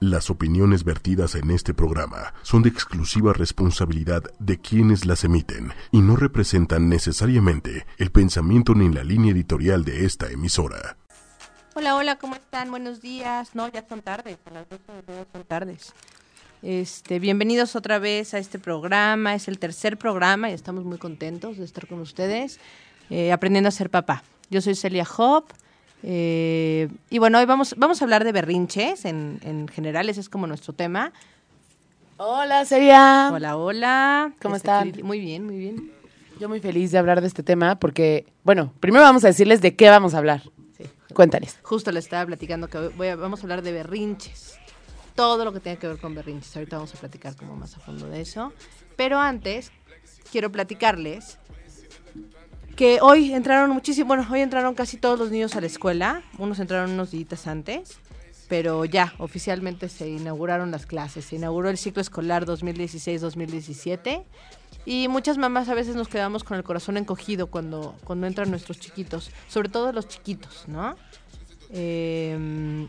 Las opiniones vertidas en este programa son de exclusiva responsabilidad de quienes las emiten y no representan necesariamente el pensamiento ni la línea editorial de esta emisora. Hola, hola, ¿cómo están? Buenos días. No, ya son tardes, a las 12 de son tardes. Este, bienvenidos otra vez a este programa, es el tercer programa y estamos muy contentos de estar con ustedes eh, aprendiendo a ser papá. Yo soy Celia Hop. Eh, y bueno, hoy vamos, vamos a hablar de berrinches en, en general, ese es como nuestro tema. Hola, Celia. Hola, hola. ¿Cómo Este, están? Muy bien, muy bien. Yo muy feliz de hablar de este tema porque, bueno, primero vamos a decirles de qué vamos a hablar. Sí. Cuéntales. Justo le estaba platicando que voy a- vamos a hablar de berrinches. Todo lo que tenga que ver con berrinches. Ahorita vamos a platicar como más a fondo de eso. Pero antes, quiero platicarles que hoy entraron muchísimo, hoy entraron casi todos los niños a la escuela. Unos entraron unos días antes, pero ya oficialmente se inauguraron las clases. Se inauguró el ciclo escolar 2016-2017. Y muchas mamás a veces nos quedamos con el corazón encogido cuando, cuando entran nuestros chiquitos, sobre todo los chiquitos, ¿no? Eh,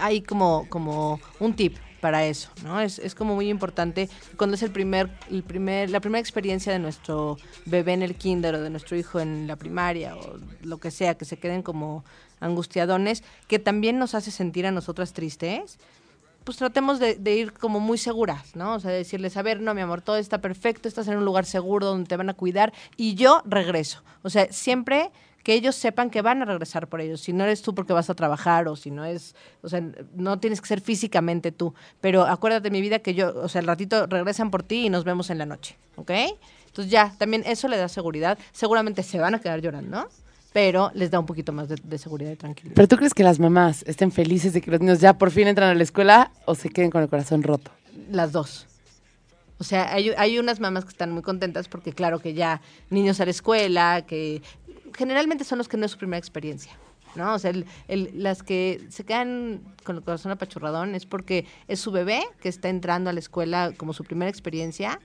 hay como, como un tip para eso, ¿no? Es, es como muy importante cuando es el primer, el primer, la primera experiencia de nuestro bebé en el kinder o de nuestro hijo en la primaria o lo que sea, que se queden como angustiadones, que también nos hace sentir a nosotras tristes, pues tratemos de, de ir como muy seguras, ¿no? O sea, decirles, a ver, no, mi amor, todo está perfecto, estás en un lugar seguro donde te van a cuidar y yo regreso. O sea, siempre que ellos sepan que van a regresar por ellos. Si no eres tú porque vas a trabajar o si no es, o sea, no tienes que ser físicamente tú. Pero acuérdate, mi vida, que yo, o sea, al ratito regresan por ti y nos vemos en la noche, ¿ok? Entonces ya, también eso le da seguridad. Seguramente se van a quedar llorando, pero les da un poquito más de, de seguridad y tranquilidad. ¿Pero tú crees que las mamás estén felices de que los niños ya por fin entran a la escuela o se queden con el corazón roto? Las dos. O sea, hay, hay unas mamás que están muy contentas porque claro que ya niños a la escuela, que generalmente son los que no es su primera experiencia, ¿no? O sea, el- el- las que se quedan con el corazón apachurradón es porque es su bebé que está entrando a la escuela como su primera experiencia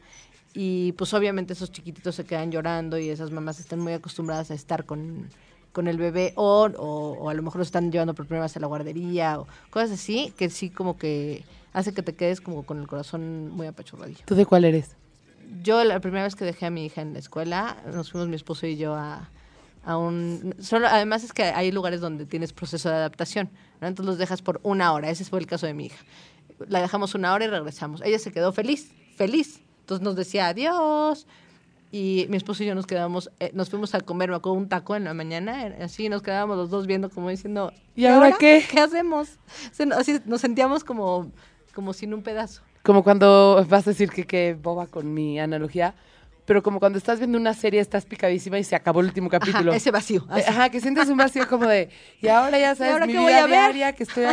y pues obviamente esos chiquititos se quedan llorando y esas mamás están muy acostumbradas a estar con, con el bebé o, o, o a lo mejor lo están llevando por primera vez a la guardería o cosas así que sí como que hace que te quedes como con el corazón muy apachurradillo. ¿Tú de cuál eres? Yo la primera vez que dejé a mi hija en la escuela, nos fuimos mi esposo y yo a, a un... Solo, además es que hay lugares donde tienes proceso de adaptación, ¿no? Entonces los dejas por una hora, ese fue el caso de mi hija. La dejamos una hora y regresamos. Ella se quedó feliz, feliz. Entonces nos decía adiós. Y mi esposo y yo nos quedamos, eh, nos fuimos a comer, me acuerdo, un taco en la mañana, eh, así nos quedábamos los dos viendo como diciendo, ¿Y ahora qué? ¿Qué hacemos? Así nos sentíamos como, como sin un pedazo. Como cuando vas a decir que qué boba con mi analogía, pero como cuando estás viendo una serie, estás picadísima y se acabó el último capítulo. Ajá, ese vacío. Eh, así. Ajá, que sientes un vacío como de, y ahora ya sabes ahora mi vida voy a ver? que estoy,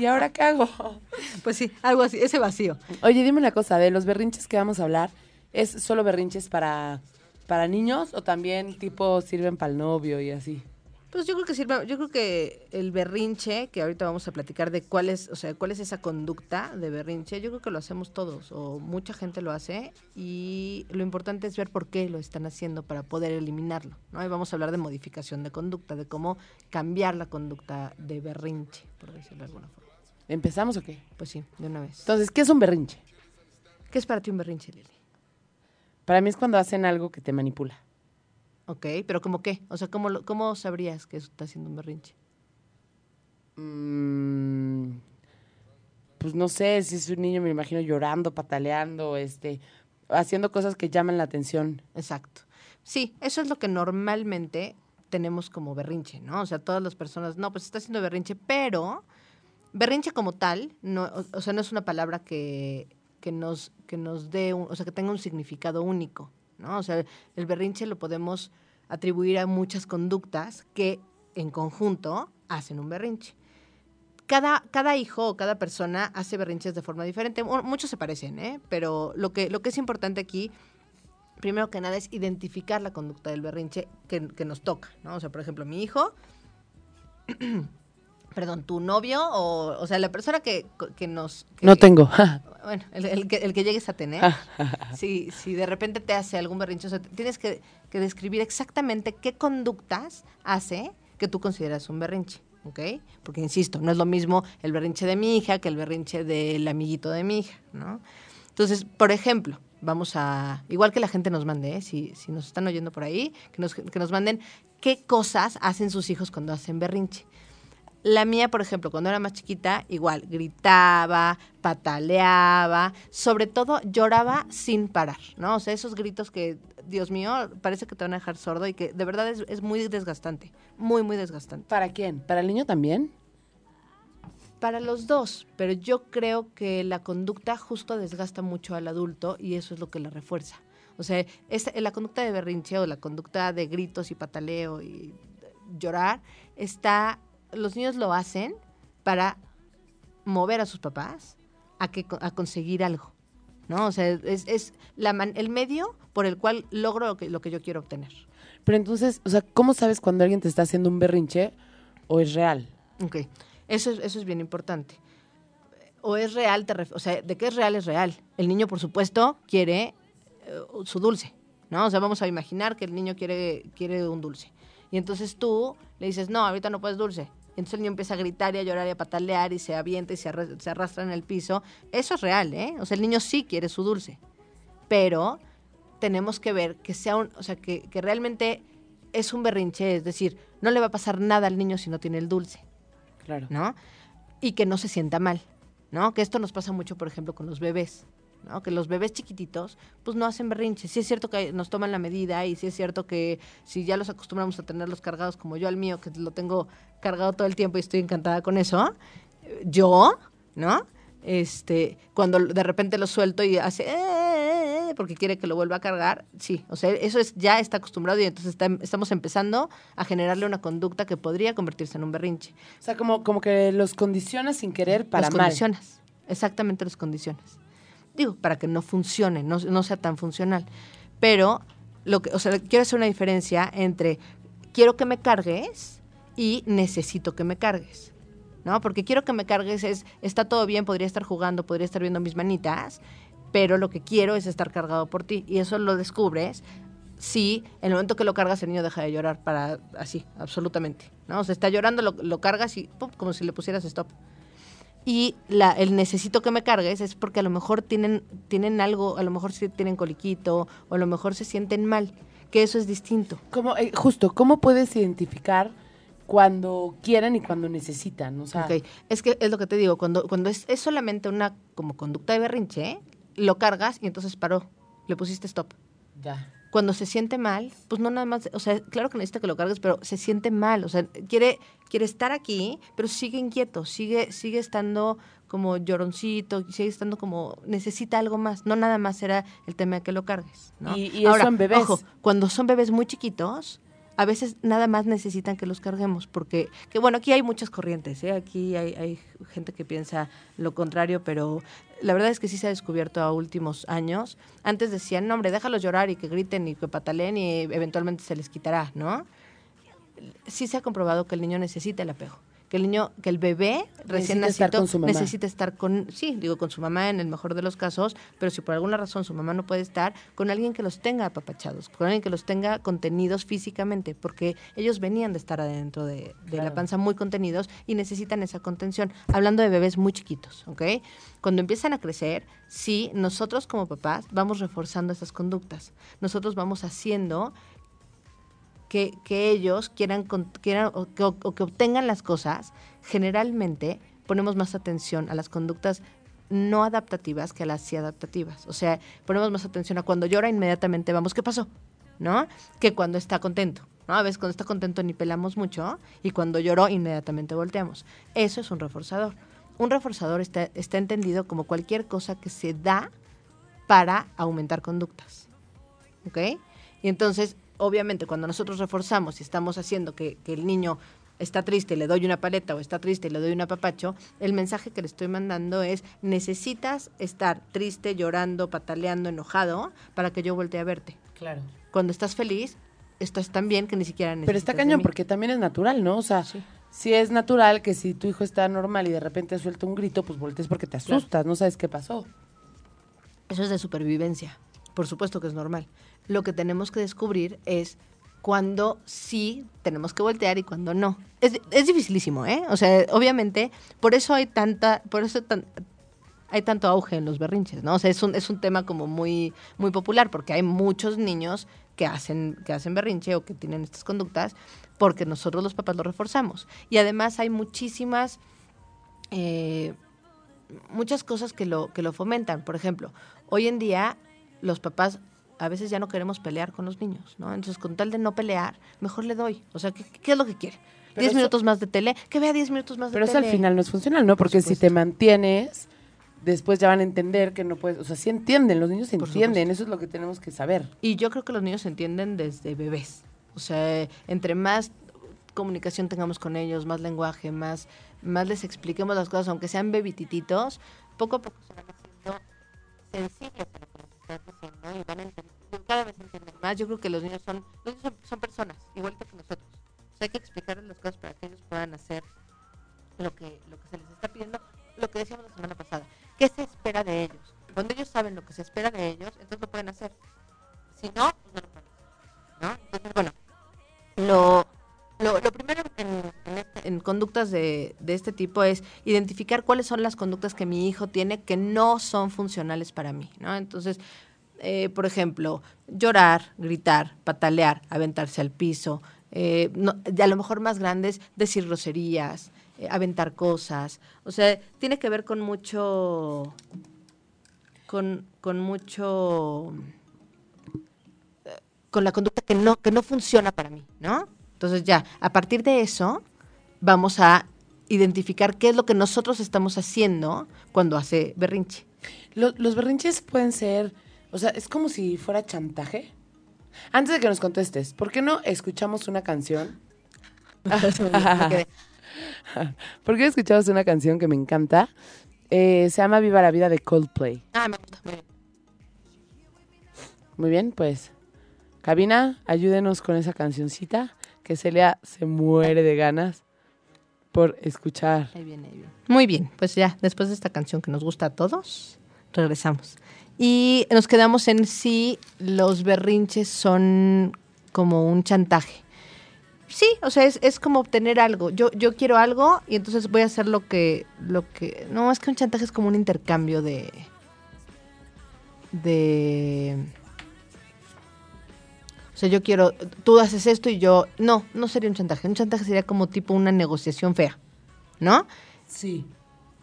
¿y ahora qué hago? Pues sí, algo así, ese vacío. Oye, dime una cosa, de los berrinches que vamos a hablar, ¿es solo berrinches para, para niños o también tipo sirven para el novio y así? Pues yo creo que sirve, yo creo que el berrinche, que ahorita vamos a platicar de cuál es, o sea, cuál es esa conducta de berrinche, yo creo que lo hacemos todos, o mucha gente lo hace, y lo importante es ver por qué lo están haciendo para poder eliminarlo, ¿no? Y vamos a hablar de modificación de conducta, de cómo cambiar la conducta de berrinche, por decirlo de alguna forma. ¿Empezamos o qué? Pues sí, de una vez. Entonces, ¿qué es un berrinche? ¿Qué es para ti un berrinche, Lili? Para mí es cuando hacen algo que te manipula. Ok, pero ¿cómo qué? O sea, ¿cómo, cómo sabrías que eso está haciendo un berrinche? Mm, pues no sé, si es un niño me imagino llorando, pataleando, este, haciendo cosas que llaman la atención. Exacto. Sí, eso es lo que normalmente tenemos como berrinche, ¿no? O sea, todas las personas, no, pues está haciendo berrinche, pero berrinche como tal, no, o, o sea, no es una palabra que, que nos, que nos dé, un- o sea, que tenga un significado único, ¿no? O sea, el berrinche lo podemos atribuir a muchas conductas que en conjunto hacen un berrinche. Cada, cada hijo o cada persona hace berrinches de forma diferente. Mu- Muchos se parecen, ¿eh? Pero lo que, lo que es importante aquí primero que nada es identificar la conducta del berrinche que, que nos toca, ¿no? O sea, por ejemplo, mi hijo, perdón, tu novio o, o sea, la persona que, que nos... que- No tengo. Bueno, el, el que, el que llegues a tener, si, si de repente te hace algún berrinche, o sea, tienes que, que describir exactamente qué conductas hace que tú consideras un berrinche, ¿ok? Porque, insisto, no es lo mismo el berrinche de mi hija que el berrinche del amiguito de mi hija, ¿no? Entonces, por ejemplo, vamos a, igual que la gente nos mande, ¿eh? si, si nos están oyendo por ahí, que nos, que nos manden qué cosas hacen sus hijos cuando hacen berrinche. La mía, por ejemplo, cuando era más chiquita, igual, gritaba, pataleaba, sobre todo lloraba sin parar, ¿no? O sea, esos gritos que, Dios mío, parece que te van a dejar sordo y que de verdad es, es muy desgastante, muy, muy desgastante. ¿Para quién? ¿Para el niño también? Para los dos, pero yo creo que la conducta justo desgasta mucho al adulto y eso es lo que la refuerza. O sea, es, la conducta de berrinche o la conducta de gritos y pataleo y llorar está los niños lo hacen para mover a sus papás a, que, a conseguir algo. ¿no? O sea, es, es la el medio por el cual logro lo que, lo que yo quiero obtener. Pero entonces, o sea, ¿cómo sabes cuando alguien te está haciendo un berrinche o es real? Ok, eso, eso es bien importante. O es real, te o sea, de qué es real es real. El niño, por supuesto, quiere eh, su dulce, ¿no? O sea, vamos a imaginar que el niño quiere, quiere un dulce. Y entonces tú le dices, no, ahorita no puedes dulce. Entonces el niño empieza a gritar y a llorar y a patalear y se avienta y se, arrastra en el piso. Eso es real, ¿eh? O sea, el niño sí quiere su dulce. Pero tenemos que ver que sea un, o sea, que, que realmente es un berrinche, es decir, no le va a pasar nada al niño si no tiene el dulce. Claro. ¿No? Y que no se sienta mal, ¿no? Que esto nos pasa mucho, por ejemplo, con los bebés. ¿No? Que los bebés chiquititos, pues no hacen berrinches. Sí es cierto que nos toman la medida y sí es cierto que si ya los acostumbramos a tenerlos cargados como yo al mío, que lo tengo cargado todo el tiempo y estoy encantada con eso, yo, ¿no? Este, cuando de repente lo suelto y hace, eh, eh, eh", porque quiere que lo vuelva a cargar, sí, o sea, eso es ya está acostumbrado y entonces estamos empezando a generarle una conducta que podría convertirse en un berrinche. O sea, como, como que los condiciones sin querer para los condiciones, exactamente los condiciones digo, para que no funcione, no, no sea tan funcional. Pero, lo que, o sea, quiero hacer una diferencia entre quiero que me cargues y necesito que me cargues. ¿No? Porque quiero que me cargues es, está todo bien, podría estar jugando, podría estar viendo mis manitas, pero lo que quiero es estar cargado por ti. Y eso lo descubres si en el momento que lo cargas el niño deja de llorar para así, absolutamente. ¿no? O sea, está llorando, lo, lo cargas y ¡pum! como si le pusieras stop. Y la, el necesito que me cargues es porque a lo mejor tienen, tienen algo, a lo mejor sí tienen coliquito, o a lo mejor se sienten mal, que eso es distinto. Como, eh, justo, ¿cómo puedes identificar cuando quieren y cuando necesitan? O sea, es que es lo que te digo, cuando, cuando es, es solamente una como conducta de berrinche, lo cargas y entonces paró, le pusiste stop. Ya cuando se siente mal, pues no nada más, o sea, claro que necesita que lo cargues, pero se siente mal, o sea, quiere, quiere estar aquí, pero sigue inquieto, sigue, sigue estando como lloroncito, sigue estando como, necesita algo más, no nada más era el tema de que lo cargues, ¿no? Y, Ahora, son bebés. Ojo, cuando son bebés muy chiquitos, a veces nada más necesitan que los carguemos, porque, que bueno, aquí hay muchas corrientes, ¿eh? aquí hay, hay, gente que piensa lo contrario, pero la verdad es que sí se ha descubierto a últimos años. Antes decían, no, hombre, déjalos llorar y que griten y que pataleen y eventualmente se les quitará, ¿no? Sí se ha comprobado que el niño necesita el apego que el niño, que el bebé recién nacido necesita estar con, sí, digo con su mamá en el mejor de los casos, pero si por alguna razón su mamá no puede estar, con alguien que los tenga apapachados, con alguien que los tenga contenidos físicamente, porque ellos venían de estar adentro de, la panza muy contenidos y necesitan esa contención. Hablando de bebés muy chiquitos, ¿ok? Cuando empiezan a crecer, sí, nosotros como papás vamos reforzando esas conductas. Nosotros vamos haciendo que, ellos quieran, quieran o, que, obtengan las cosas, generalmente ponemos más atención a las conductas no adaptativas que a las adaptativas. O sea, ponemos más atención a cuando llora, inmediatamente vamos, ¿qué pasó? ¿No? Que cuando está contento. ¿no? A veces cuando está contento ni pelamos mucho y cuando lloró, inmediatamente volteamos. Eso es un reforzador. Un reforzador está, está entendido como cualquier cosa que se da para aumentar conductas. ¿Ok? Y entonces obviamente cuando nosotros reforzamos y estamos haciendo que, el niño está triste y le doy una paleta o está triste y le doy un apapacho, el mensaje que le estoy mandando es necesitas estar triste, llorando, pataleando, enojado para que yo voltee a verte. Claro. Cuando estás feliz, estás tan bien que ni siquiera necesitas Pero está cañón porque también es natural, ¿no? O sea, si es natural que si tu hijo está normal y de repente suelta un grito, pues voltees porque te asustas, no sabes qué pasó. Eso es de supervivencia. Por supuesto que es normal lo que tenemos que descubrir es cuando sí tenemos que voltear y cuando no. Es, es dificilísimo, ¿eh? O sea, obviamente, por eso hay tanta, por eso tan- hay tanto auge en los berrinches, ¿no? O sea, es un, es un tema como muy, muy popular, porque hay muchos niños que hacen, que hacen berrinche o que tienen estas conductas, porque nosotros los papás lo reforzamos. Y además hay muchísimas, eh, muchas cosas que lo, que lo fomentan. Por ejemplo, hoy en día los papás a veces ya no queremos pelear con los niños, ¿no? Entonces, con tal de no pelear, mejor le doy. O sea, ¿qué, qué es lo que quiere? Pero ¿Diez eso- minutos más de tele? Que vea diez minutos más de Pero eso tele. al final no es funcional, ¿no? Porque si te mantienes, después ya van a entender que no puedes, o sea, sí entienden, los niños entienden, eso es lo que tenemos que saber. Y yo creo que los niños entienden desde bebés. O sea, entre más comunicación tengamos con ellos, más lenguaje, más, más les expliquemos las cosas, aunque sean bebitititos, poco a poco se van haciendo y van a entender, cada vez entienden más. Yo creo que los niños son, los niños son, son personas, igual que nosotros. O hay que explicarles las cosas para que ellos puedan hacer lo que, lo que se les está pidiendo, lo que decíamos la semana pasada. ¿Qué se espera de ellos? Cuando ellos saben lo que se espera de ellos, entonces lo pueden hacer. Si no, pues no lo pueden hacer. ¿no? Entonces, bueno, lo, lo, lo primero este- en conductas de, de este tipo es identificar cuáles son las conductas que mi hijo tiene que no son funcionales para mí, ¿no? Entonces, eh, por ejemplo, llorar, gritar, patalear, aventarse al piso, eh, a lo mejor más grandes, decir groserías, eh, aventar cosas. O sea, tiene que ver con mucho, con, con mucho con la conducta que no, que no funciona para mí, ¿no? Entonces ya, a partir de eso, vamos a identificar qué es lo que nosotros estamos haciendo cuando hace berrinche. Lo- los berrinches pueden ser, o sea, es como si fuera chantaje. Antes de que nos contestes, ¿por qué no escuchamos una canción? ¿Por qué no escuchamos una canción que me encanta? Eh, se llama Viva la Vida de Coldplay. ah, me gusta, muy bien. Muy bien, pues. Cabina, ayúdenos con esa cancioncita que Celia se muere de ganas por escuchar. Ahí viene, ahí viene. Muy bien, pues ya, después de esta canción que nos gusta a todos, regresamos. Y nos quedamos en si los berrinches son como un chantaje. Sí, o sea, es, es como obtener algo. Yo, yo quiero algo y entonces voy a hacer lo que, lo que. No, es que un chantaje es como un intercambio de. de. O sea, yo quiero, tú haces esto y yo. No, no sería un chantaje. Un chantaje sería como tipo una negociación fea, ¿no? Sí.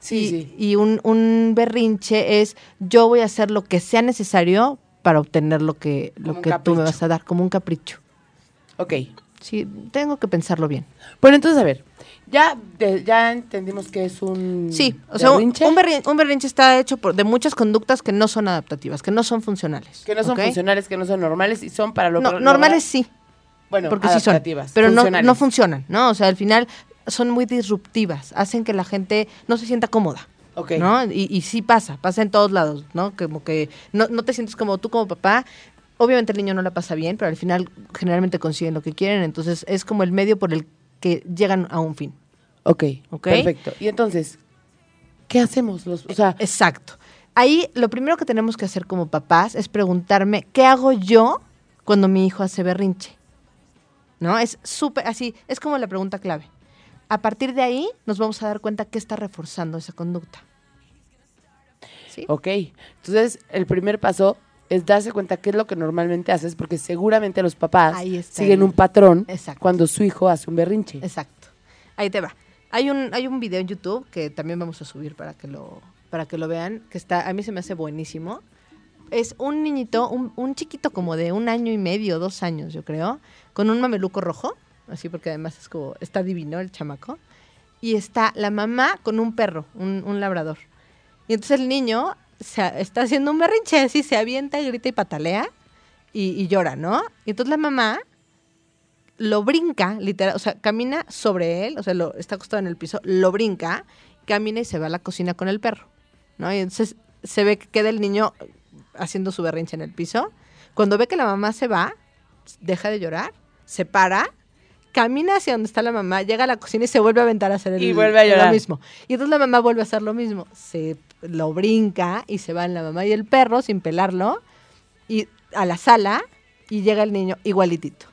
y, Sí, y un, un berrinche es yo voy a hacer lo que sea necesario para obtener lo que, lo que tú me vas a dar, como un capricho. Ok. Sí, tengo que pensarlo bien. Bueno, entonces, a ver. Ya, de- ya entendimos que es un. Sí, o sea, un, berrinche, un berrin- un berrinche está hecho por, de muchas conductas que no son adaptativas, que no son funcionales. Que no son funcionales, que no son normales y son para lo No, normales sí, Bueno, porque sí son, pero no, no funcionan, ¿no? O sea, al final son muy disruptivas, hacen que la gente no se sienta cómoda. Ok. ¿no? Y, y sí pasa, pasa en todos lados, ¿no? Como que no, no te sientes como tú como papá. Obviamente el niño no la pasa bien, pero al final generalmente consiguen lo que quieren, entonces es como el medio por el que llegan a un fin. Ok, Ok. perfecto. Y entonces, ¿qué hacemos? Los, o sea, Exacto. Ahí lo primero que tenemos que hacer como papás es preguntarme, ¿qué hago yo cuando mi hijo hace berrinche? ¿No? Es súper, así, es como la pregunta clave. A partir de ahí nos vamos a dar cuenta que está reforzando esa conducta. ¿Sí? ok. Entonces, el primer paso es darse cuenta qué es lo que normalmente haces, porque seguramente los papás siguen un patrón Exacto. cuando su hijo hace un berrinche. Exacto. Ahí te va. Hay un, hay un video en YouTube que también vamos a subir para que lo, para que lo vean, que está, a mí se me hace buenísimo. Es un niñito, un, un chiquito como de un año y medio, dos años, yo creo, con un mameluco rojo, así porque además es como, está divino el chamaco. Y está la mamá con un perro, un, un labrador. Y entonces el niño se, está haciendo un berrinche, así se avienta, grita y patalea y, y llora, ¿no? Y entonces la mamá lo brinca, literal, o sea, camina sobre él, o sea, lo, está acostado en el piso, lo brinca, camina y se va a la cocina con el perro, ¿no? Y entonces se ve que queda el niño haciendo su berrinche en el piso. Cuando ve que la mamá se va, deja de llorar, se para, camina hacia donde está la mamá, llega a la cocina y se vuelve a aventar a hacer el, Y vuelve a lo llorar. mismo. Y entonces la mamá vuelve a hacer lo mismo, se lo brinca y se van la mamá y el perro sin pelarlo y a la sala y llega el niño igualitito.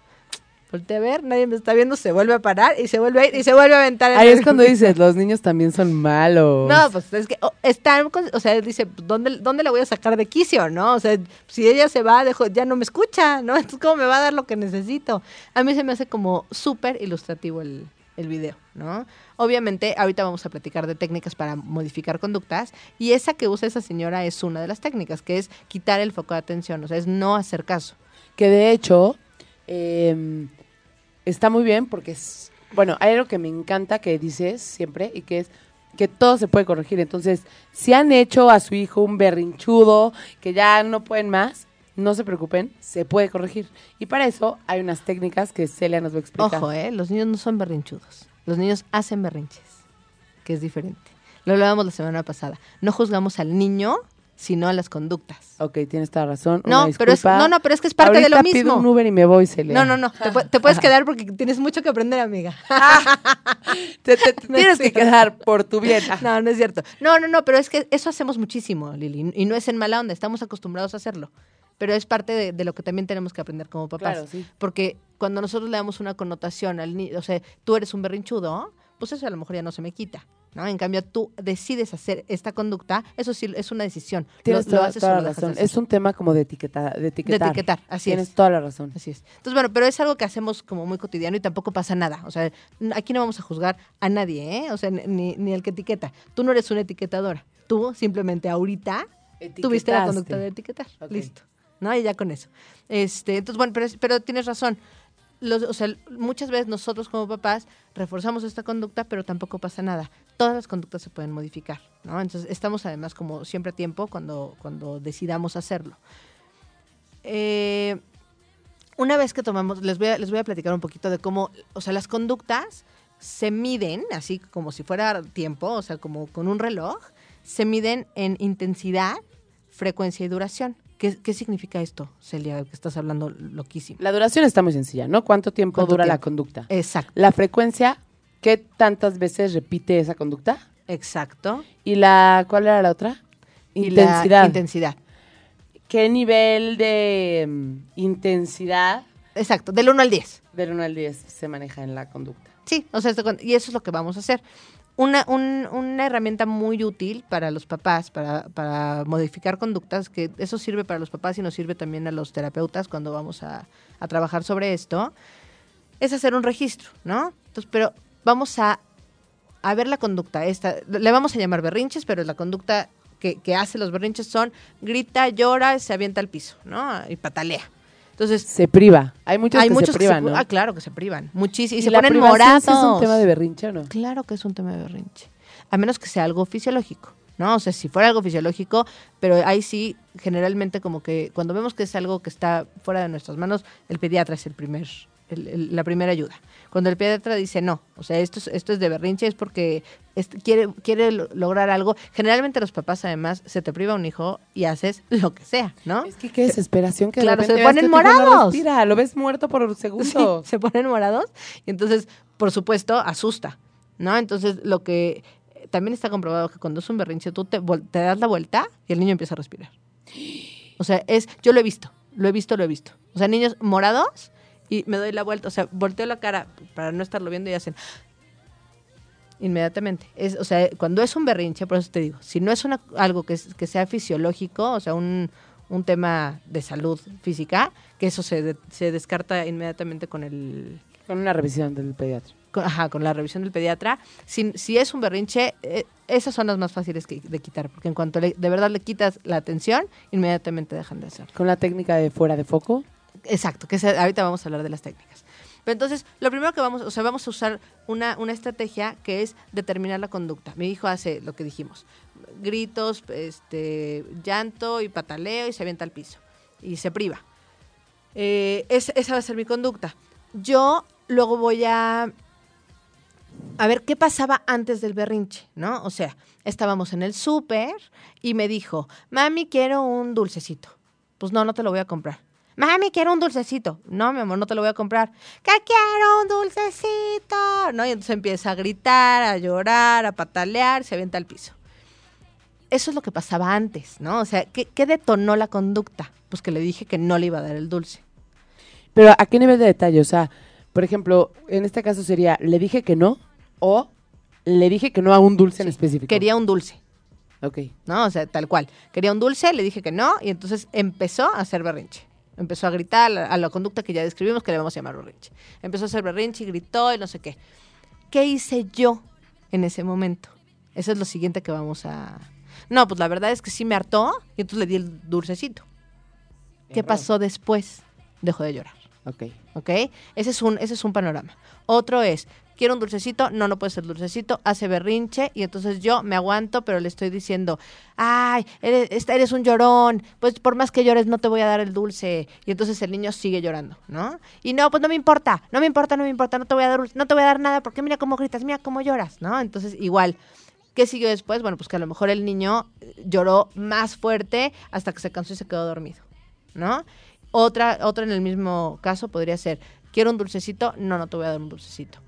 voltea a ver, nadie me está viendo, se vuelve a parar y se vuelve a ir y se vuelve a aventar. en Ahí el- es cuando dices, los niños también son malos. No, pues es que oh, están, con- o sea, dice, ¿dónde, ¿dónde la voy a sacar de quicio, no? O sea, si ella se va, dejo, ya no me escucha, ¿no? Entonces, ¿cómo me va a dar lo que necesito? A mí se me hace como súper ilustrativo el, el video, ¿no? Obviamente, ahorita vamos a platicar de técnicas para modificar conductas y esa que usa esa señora es una de las técnicas, que es quitar el foco de atención, o sea, es no hacer caso. Que de hecho, eh, está muy bien porque es. Bueno, hay algo que me encanta que dices siempre y que es que todo se puede corregir. Entonces, si han hecho a su hijo un berrinchudo que ya no pueden más, no se preocupen, se puede corregir. Y para eso hay unas técnicas que Celia nos va a explicar. Ojo, ¿eh? Los niños no son berrinchudos. Los niños hacen berrinches, que es diferente. Lo hablábamos la semana pasada. No juzgamos al niño, sino a las conductas. Ok, tienes toda razón. No, pero es, no, no, pero es que es parte de lo Ahorita pido mismo. un Uber y me voy, Celia. No, no, no. Te, te puedes quedar porque tienes mucho que aprender, amiga. Te, te- te No es tienes que quedar por tu bien. No, no es cierto. No, no, no, pero es que eso hacemos muchísimo, Lili. Y no es en mala onda, estamos acostumbrados a hacerlo. Pero es parte de, de lo que también tenemos que aprender como papás. Claro, sí. Porque cuando nosotros le damos una connotación al niño, o sea, tú eres un berrinchudo, pues eso a lo mejor ya no se me quita. ¿no? En cambio, tú decides hacer esta conducta, eso sí es una decisión. Tienes Lo- lo toda, haces toda la razón. hacer. Es un tema como de, etiqueta, de de etiquetar. etiquetar, así Tienes es. toda la razón. Así es. Entonces, bueno, pero es algo que hacemos como muy cotidiano y tampoco pasa nada. O sea, aquí no vamos a juzgar a nadie, ¿eh? O sea, ni, ni el que etiqueta. Tú no eres una etiquetadora. Tú simplemente ahorita tuviste la conducta de etiquetar. Listo. Y ya con eso. Este, entonces, bueno, pero, pero tienes razón. Los, o sea, muchas veces nosotros como papás reforzamos esta conducta, pero tampoco pasa nada. Todas las conductas se pueden modificar, ¿no? Entonces, estamos además como siempre a tiempo cuando, cuando decidamos hacerlo. Eh, una vez que tomamos, les voy, a, les voy a platicar un poquito de cómo, o sea, las conductas se miden, así como si fuera tiempo, o sea, como con un reloj, se miden en intensidad, frecuencia y duración. ¿Qué, qué significa esto, Celia, que estás hablando loquísimo? La duración está muy sencilla, ¿no? ¿Cuánto tiempo ¿Cuánto dura la conducta? Exacto. La frecuencia, ¿qué tantas veces repite esa conducta? Exacto. ¿Y la cuál era la otra? Y la Intensidad. intensidad. ¿Qué nivel de mm, intensidad Exacto, del 1 al 10. del 1 al 10 se maneja en la conducta? Sí, o sea, y eso es lo que vamos a hacer. Una, un- una herramienta muy útil para los papás, para, para modificar conductas, que eso sirve para los papás y nos sirve también a los terapeutas cuando vamos a, a trabajar sobre esto, es hacer un registro, ¿no? Entonces, pero vamos a, a ver la conducta. Esta, le vamos a llamar berrinches, pero la conducta que, que hace los berrinches son grita, llora, se avienta al piso, ¿no? Y patalea. Entonces, Se priva. Hay muchos hay que muchos se privan, que se, ¿no? Ah, claro que se privan. Muchísimo. Y, se la ponen morados. es un tema de berrinche o no? Claro que es un tema de berrinche. A menos que sea algo fisiológico, ¿no? O sea, si fuera algo fisiológico, pero ahí sí, generalmente como que cuando vemos que es algo que está fuera de nuestras manos, el pediatra es el primer, el- el- la primera ayuda. Cuando el pediatra dice no, o sea, esto es, esto es de berrinche, es porque es- quiere, quiere lo- lograr algo. Generalmente los papás, además, se te priva un hijo y haces lo que sea, ¿no? Es que qué desesperación que de Claro, se repente veas ponen no morados. respira, lo ves muerto por Sí, segundo. se ponen morados y entonces, por supuesto, asusta, ¿no? Entonces, lo que eh, también está comprobado que cuando es un berrinche, tú te, te das la vuelta y el niño empieza a respirar. O sea, es, yo lo he visto, lo he visto, lo he visto. O sea, niños morados y me doy la vuelta, o sea, volteo la cara para no estarlo viendo y hacen inmediatamente. Es, o sea, cuando es un berrinche, por eso te digo, si no es una, algo que, que sea fisiológico, o sea, un, un tema de salud física, que eso se, de- se descarta inmediatamente con el, Con una revisión del pediatra. con, ajá, con la revisión del pediatra. Si, si es un berrinche, eh, esas son las más fáciles que- de quitar, porque en cuanto le- de verdad le quitas la atención, inmediatamente dejan de hacerlo. Con la técnica de fuera de foco. Exacto, que ahorita vamos a hablar de las técnicas. Pero entonces, lo primero que vamos, o sea, vamos a usar una, una estrategia que es determinar la conducta. Mi hijo hace lo que dijimos, gritos, este, llanto y pataleo y se avienta al piso y se priva. Eh, es- esa va a ser mi conducta. Yo luego voy a a ver qué pasaba antes del berrinche, ¿no? O sea, estábamos en el súper y me dijo, mami, quiero un dulcecito. Pues no, no te lo voy a comprar. Mami, quiero un dulcecito. No, mi amor, no te lo voy a comprar. Que quiero un dulcecito. ¿No? Y entonces empieza a gritar, a llorar, a patalear, se avienta al piso. Eso es lo que pasaba antes, ¿no? O sea, ¿qué, qué detonó la conducta? Pues que le dije que no le iba a dar el dulce. Pero ¿a qué nivel de detalle? O sea, por ejemplo, en este caso sería, le dije que no o le dije que no a un dulce en específico. Quería un dulce, Ok. ¿no? O sea, tal cual. Quería un dulce, le dije que no, y entonces empezó a hacer berrinche. Empezó a gritar a la, conducta que ya describimos, que le vamos a llamar berrinche. Empezó a hacer berrinche y gritó y no sé qué. ¿Qué hice yo en ese momento? Eso es lo siguiente que vamos a... No, pues la verdad es que sí me hartó y entonces le di el dulcecito. ¿Qué pasó después? Dejó de llorar. Ok. ¿ok? Ese es un, ese es un panorama. Otro es, quiero un dulcecito, no, no puede ser dulcecito, hace berrinche y entonces yo me aguanto, pero le estoy diciendo, ay, eres, eres un llorón, pues por más que llores no te voy a dar el dulce. Y entonces el niño sigue llorando, ¿no? Y no, pues no me importa, no me importa, no me importa, no te voy a dar, no te voy a dar nada porque mira cómo gritas, mira cómo lloras, ¿no? Entonces igual. ¿Qué siguió después? Bueno, pues que a lo mejor el niño eh, lloró más fuerte hasta que se cansó y se quedó dormido, ¿no? Otra, otra en el mismo caso podría ser, quiero un dulcecito, no, no te voy a dar un dulcecito.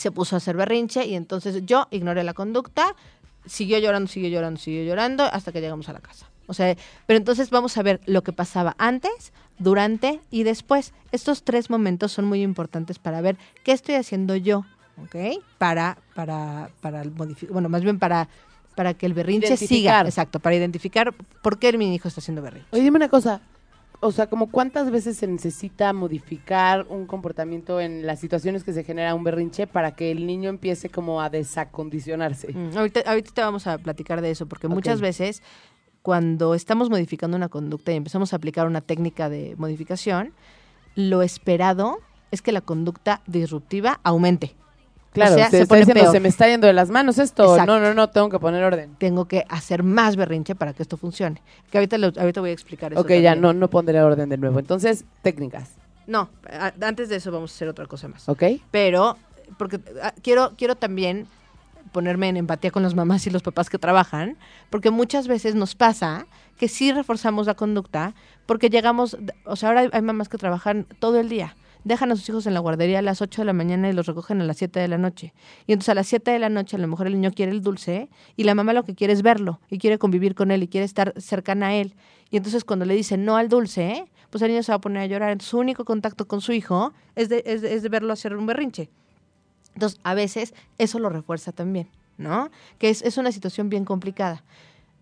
Se puso a hacer berrinche y entonces yo ignoré la conducta, siguió llorando, siguió llorando, siguió llorando hasta que llegamos a la casa. O sea, pero entonces vamos a ver lo que pasaba antes, durante y después. Estos tres momentos son muy importantes para ver qué estoy haciendo yo, ¿ok? Para, para, para modificar, bueno, más bien para, para que el berrinche siga. Exacto, para identificar por qué mi hijo está haciendo berrinche. Oye, dime una cosa. O sea, como cuántas veces se necesita modificar un comportamiento en las situaciones que se genera un berrinche para que el niño empiece como a desacondicionarse. Mm, ahorita, ahorita te vamos a platicar de eso, porque muchas veces cuando estamos modificando una conducta y empezamos a aplicar una técnica de modificación, lo esperado es que la conducta disruptiva aumente. Claro, o sea, se, se está pone diciendo, peor. se me está yendo de las manos esto. Exacto. No, no, no, tengo que poner orden. Tengo que hacer más berrinche para que esto funcione. Que ahorita, lo- ahorita voy a explicar eso. ok, ya, no, no pondré orden de nuevo. Entonces, técnicas, No, a- antes de eso vamos a hacer otra cosa más. ¿ok? pero porque ah, quiero quiero también ponerme en empatía con las mamás y los papás que trabajan, porque muchas veces nos pasa que sí reforzamos la conducta, porque llegamos, o sea, ahora hay, hay mamás que trabajan todo el día, dejan a sus hijos en la guardería a las 8 de la mañana y los recogen a las 7 de la noche. Y entonces a las 7 de la noche a lo mejor el niño quiere el dulce y la mamá lo que quiere es verlo y quiere convivir con él y quiere estar cercana a él. Y entonces cuando le dicen no al dulce, pues el niño se va a poner a llorar. Entonces su único contacto con su hijo es de, es de- es de verlo hacer un berrinche. Entonces, a veces eso lo refuerza también, ¿no? Que es, es una situación bien complicada.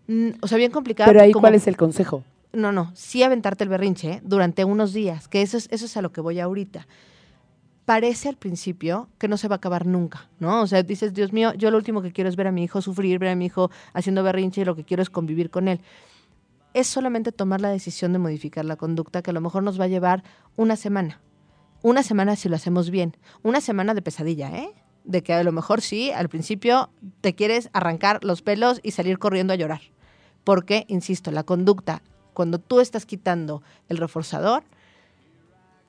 Mm, o sea, bien complicada. Pero ahí, como- ¿cuál es el consejo? No, no, sí aventarte el berrinche ¿eh? durante unos días, que eso es, eso es a lo que voy ahorita. Parece al principio que no se va a acabar nunca, ¿no? O sea, dices, Dios mío, yo lo último que quiero es ver a mi hijo sufrir, ver a mi hijo haciendo berrinche y lo que quiero es convivir con él. Es solamente tomar la decisión de modificar la conducta que a lo mejor nos va a llevar una semana. Una semana si lo hacemos bien. Una semana de pesadilla, ¿eh? De que a lo mejor sí, al principio te quieres arrancar los pelos y salir corriendo a llorar. Porque, insisto, la conducta, cuando tú estás quitando el reforzador,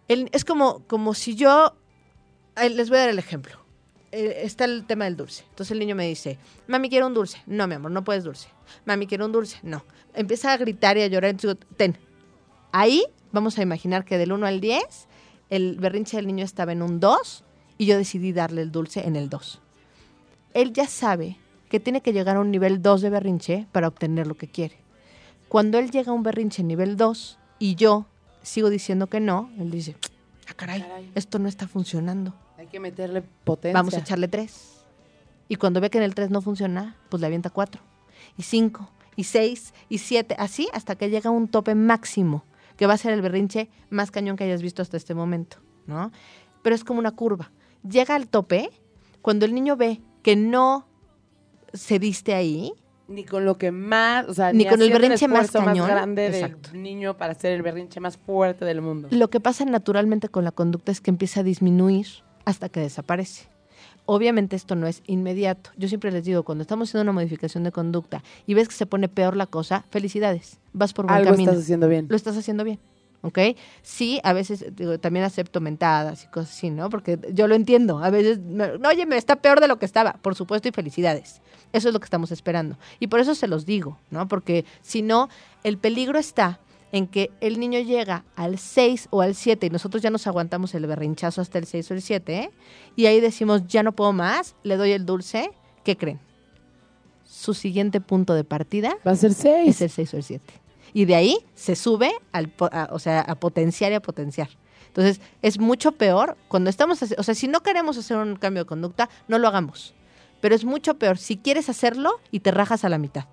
el- es como, como si yo, eh, les voy a dar el ejemplo. Eh, está el tema del dulce. Entonces el niño me dice, mami, quiero un dulce. No, mi amor, no puedes dulce. Mami, quiero un dulce. No. Empieza a gritar y a llorar. Entonces ten. Ahí vamos a imaginar que del 1 al 10, el berrinche del niño estaba en un 2 y yo decidí darle el dulce en el 2. Él ya sabe que tiene que llegar a un nivel 2 de berrinche para obtener lo que quiere. Cuando él llega a un berrinche nivel 2 y yo sigo diciendo que no, él dice, ah, caray, Caray. esto no está funcionando. Hay que meterle potencia. Vamos a echarle 3. Y cuando ve que en el 3 no funciona, pues le avienta 4. Y 5, y 6, y 7, así hasta que llega a un tope máximo, que va a ser el berrinche más cañón que hayas visto hasta este momento, ¿no? Pero es como una curva. Llega al tope cuando el niño ve que no cediste ahí, Ni con lo que más, o sea, Ni con el berrinche más cañón. grande Exacto. del niño para ser el berrinche más fuerte del mundo. Lo que pasa naturalmente con la conducta es que empieza a disminuir hasta que desaparece. Obviamente esto no es inmediato. Yo siempre les digo, cuando estamos haciendo una modificación de conducta y ves que se pone peor la cosa, felicidades, vas por buen Algo camino. estás haciendo bien. Lo estás haciendo bien, ¿ok? Sí, a veces digo, también acepto mentadas y cosas así, ¿no? Porque yo lo entiendo. A veces, me- oye, me está peor de lo que estaba. Por supuesto, y felicidades. Eso es lo que estamos esperando. Y por eso se los digo, ¿no? Porque si no, el peligro está en que el niño llega al 6 o al 7 y nosotros ya nos aguantamos el berrinchazo hasta el 6 o el 7, ¿eh? y ahí decimos, ya no puedo más, le doy el dulce, ¿qué creen? Su siguiente punto de partida Va a ser seis. es el 6 o el 7. Y de ahí se sube, al, a- o sea, a potenciar y a potenciar. Entonces, es mucho peor cuando estamos, o sea, si no queremos hacer un cambio de conducta, no lo hagamos. Pero es mucho peor si quieres hacerlo y te rajas a la mitad.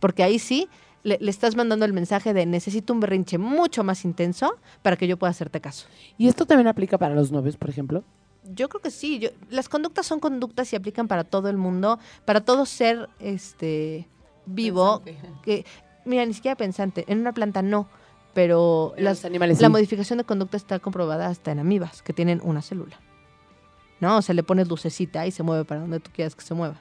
Porque ahí sí le, le estás mandando el mensaje de necesito un berrinche mucho más intenso para que yo pueda hacerte caso. ¿Y esto también aplica para los novios, por ejemplo? Yo creo que sí. Yo, las conductas son conductas y aplican para todo el mundo, para todo ser este vivo. Que, mira, ni siquiera pensante. En una planta no, pero las, animales la sí. modificación de conducta está comprobada hasta en amibas, que tienen una célula. ¿No? O sea, le pones lucecita y se mueve para donde tú quieras que se mueva.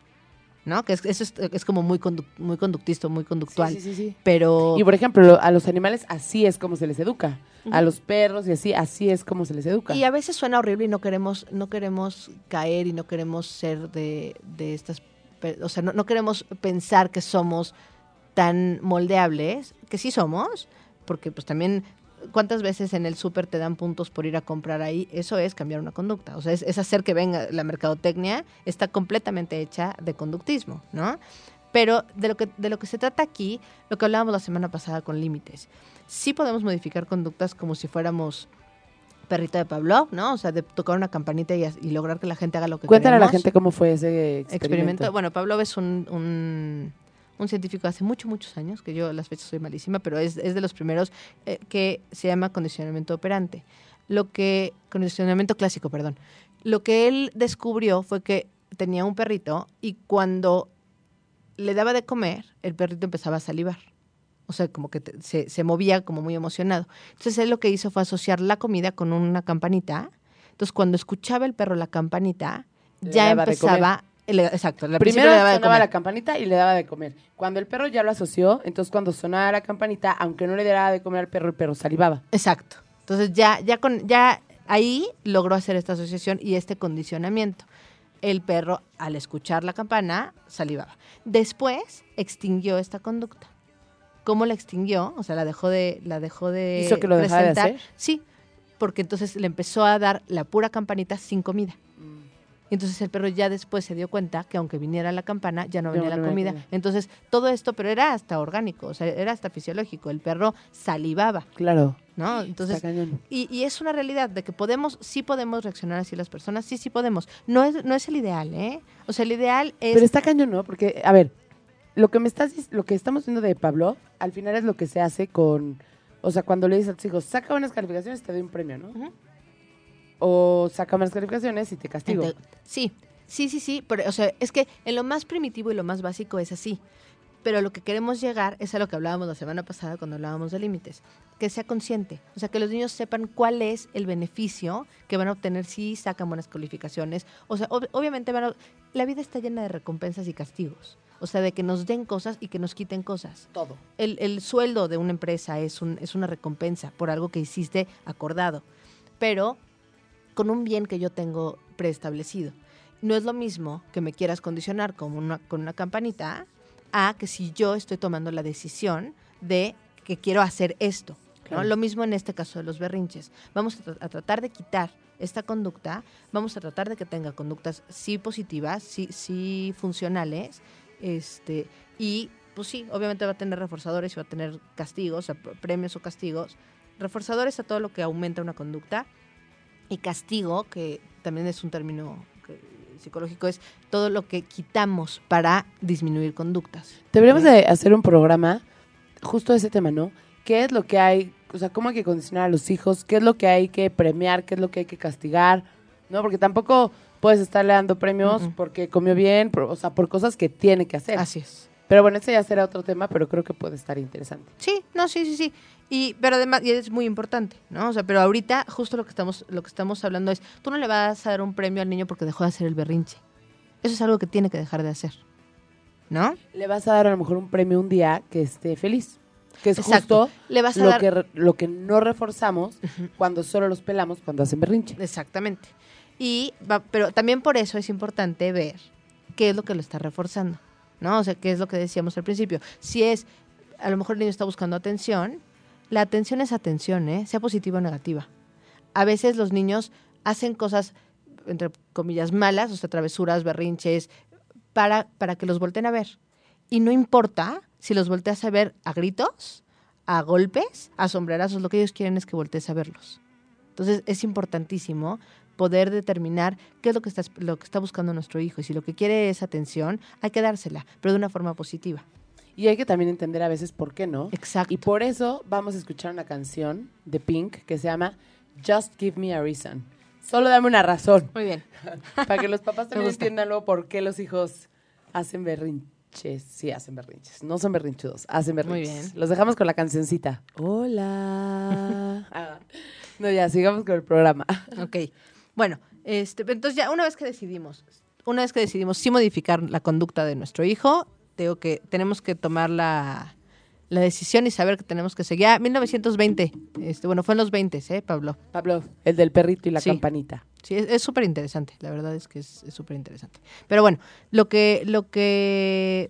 ¿No? Que es, eso es, es como muy, condu- muy conductista, muy conductual. Sí, sí, sí, sí. Pero Y por ejemplo, lo- a los animales así es como se les educa. A los perros y así, así es como se les educa. Y a veces suena horrible y no queremos, no queremos caer y no queremos ser de, de estas, o sea, no, no queremos pensar que somos tan moldeables, que sí somos, porque pues también, ¿cuántas veces en el súper te dan puntos por ir a comprar ahí? Eso es cambiar una conducta, o sea, es, es hacer que venga la mercadotecnia, está completamente hecha de conductismo, ¿no? Pero de lo, que, de lo que se trata aquí, lo que hablábamos la semana pasada con límites, sí podemos modificar conductas como si fuéramos perrito de Pavlov, ¿no? O sea, de tocar una campanita y, y lograr que la gente haga lo que Cuéntale a la queremos. gente cómo fue ese experimento. experimento. Bueno, Pavlov es un, un, un científico hace muchos, muchos años, que yo las fechas soy malísima, pero es, es de los primeros eh, que se llama condicionamiento operante. Lo que, condicionamiento clásico, perdón. Lo que él descubrió fue que tenía un perrito y cuando le daba de comer, el perrito empezaba a salivar. O sea, como que te- se, se movía como muy emocionado. Entonces él lo que hizo fue asociar la comida con una campanita. Entonces cuando escuchaba el perro la campanita, ya empezaba... le- exacto, principio Primero le daba sonaba la campanita y le daba de comer. Cuando el perro ya lo asoció, entonces cuando sonaba la campanita, aunque no le diera de comer al perro, el perro salivaba. Exacto. Entonces ya, ya con, ya ahí logró hacer esta asociación y este condicionamiento. El perro, al escuchar la campana, salivaba. Después extinguió esta conducta. ¿Cómo la extinguió? O sea, la dejó de, la dejó de ¿Hizo que lo dejara de hacer? Sí, porque entonces le empezó a dar la pura campanita sin comida. Y entonces el perro ya después se dio cuenta que aunque viniera la campana, ya no venía no la comida. Entonces todo esto, pero era hasta orgánico, o sea, era hasta fisiológico. El perro salivaba, Claro. ¿no? Entonces y, y es una realidad de que podemos, sí podemos reaccionar así las personas, sí, sí podemos. No es, no es el ideal, ¿eh? O sea, el ideal es... Pero está cañón, ¿no? Porque, a ver, lo que me estás lo que estamos viendo de Pablo, al final es lo que se hace con, o sea, cuando le dices a tus hijos, saca buenas calificaciones, te doy un premio, ¿no? Ujú. O saca buenas calificaciones y te castigo. Sí, sí, sí, sí. Pero, o sea, es que en lo más primitivo y lo más básico es así. Pero lo que queremos llegar es a lo que hablábamos la semana pasada cuando hablábamos de límites. Que sea consciente. O sea, que los niños sepan cuál es el beneficio que van a obtener si sacan buenas calificaciones. O sea, ob- obviamente van a- la vida está llena de recompensas y castigos. O sea, de que nos den cosas y que nos quiten cosas. Todo. el, el sueldo de una empresa es, un, es una recompensa por algo que hiciste acordado, pero con un bien que yo tengo preestablecido. No es lo mismo que me quieras condicionar con una, con una campanita a que si yo estoy tomando la decisión de que quiero hacer esto. ¿no? Lo mismo en este caso de los berrinches. Vamos a, tra- a tratar de quitar esta conducta, vamos a tratar de que tenga conductas sí positivas, sí, sí funcionales, este, y pues sí, obviamente va a tener reforzadores y va a tener castigos, o sea, premios o castigos. Reforzadores a todo lo que aumenta una conducta y castigo, que también es un término psicológico, es todo lo que quitamos para disminuir conductas. Deberíamos de hacer un programa justo de ese tema, ¿no? ¿Qué es lo que hay, o sea, cómo hay que condicionar a los hijos? ¿Qué es lo que hay que premiar? ¿Qué es lo que hay que castigar? ¿No? Porque tampoco puedes estarle dando premios porque comió bien, por- o sea, por cosas que tiene que hacer. Así es. Pero bueno, ese ya será otro tema, pero creo que puede estar interesante. Sí, no, sí, sí, sí. Y, pero además, y es muy importante, ¿no? O sea, pero ahorita justo lo que estamos, lo que estamos hablando es, tú no le vas a dar un premio al niño porque dejó de hacer el berrinche. Eso es algo que tiene que dejar de hacer. ¿No? Le vas a dar a lo mejor un premio un día que esté feliz. Que es Exacto. justo Le vas a lo, dar. que, re- lo que no reforzamos cuando solo los pelamos cuando hacen berrinche. Exactamente. Y va- pero también por eso es importante ver qué es lo que lo está reforzando, ¿no? O sea, qué es lo que decíamos al principio. Si es, a lo mejor el niño está buscando atención, la atención es atención, ¿eh? Sea positiva o negativa. A veces los niños hacen cosas, entre comillas, malas, o sea, travesuras, berrinches, para, para que los volteen a ver. Y no importa si los volteas a ver a gritos, a golpes, a sombrerazos, lo que ellos quieren es que voltees a verlos. Entonces es importantísimo poder determinar qué es lo que está, lo que está buscando nuestro hijo y si lo que quiere es atención, hay que dársela, pero de una forma positiva. Y hay que también entender a veces por qué no. Exacto. Y por eso vamos a escuchar una canción de Pink que se llama Just Give Me a Reason. Solo dame una razón. Muy bien. Para que los papás también entiendan luego por qué los hijos hacen berrinches. Sí, hacen berrinches. No son berrinchudos, hacen berrinches. Muy bien. Los dejamos con la cancioncita. Hola. Ah, no, ya, sigamos con el programa. Ok. Bueno, este, entonces ya una vez que decidimos, una vez que decidimos sí modificar la conducta de nuestro hijo, digo que tenemos que tomar la, la decisión y saber que tenemos que seguir. Ah, 1920, este, bueno, fue en los 20, ¿eh, Pablo? Pablo, el del perrito y la Sí. campanita. Sí, es- súper interesante, la verdad es que es es súper interesante. Pero bueno, lo que, lo que,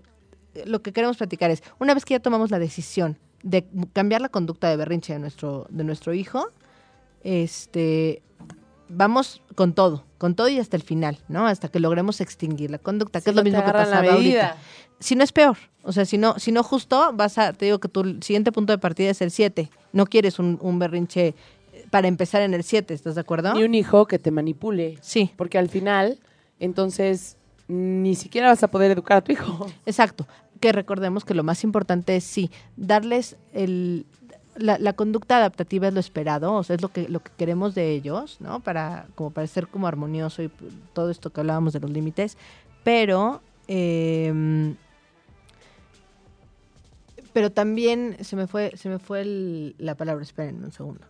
lo que queremos platicar es, una vez que ya tomamos la decisión de cambiar la conducta de berrinche de nuestro, de nuestro hijo, este, vamos con todo, con todo y hasta el final, ¿no? Hasta que logremos extinguir la conducta, que es lo no mismo que pasaba ahorita. Si no es peor, o sea, si no, si no justo, vas a, te digo que tu siguiente punto de partida es el 7. No quieres un, un berrinche eh, para empezar en el 7, ¿estás de acuerdo? Ni un hijo que te manipule. Sí. Porque al final, entonces, ni siquiera vas a poder educar a tu hijo. Exacto. Que recordemos que lo más importante es sí, darles el la, la conducta adaptativa es lo esperado, o sea, es lo que lo que queremos de ellos, ¿no? Para como para ser como armonioso y todo esto que hablábamos de los límites, pero em, pero también se me fue se me fue el- la palabra, esperen un segundo.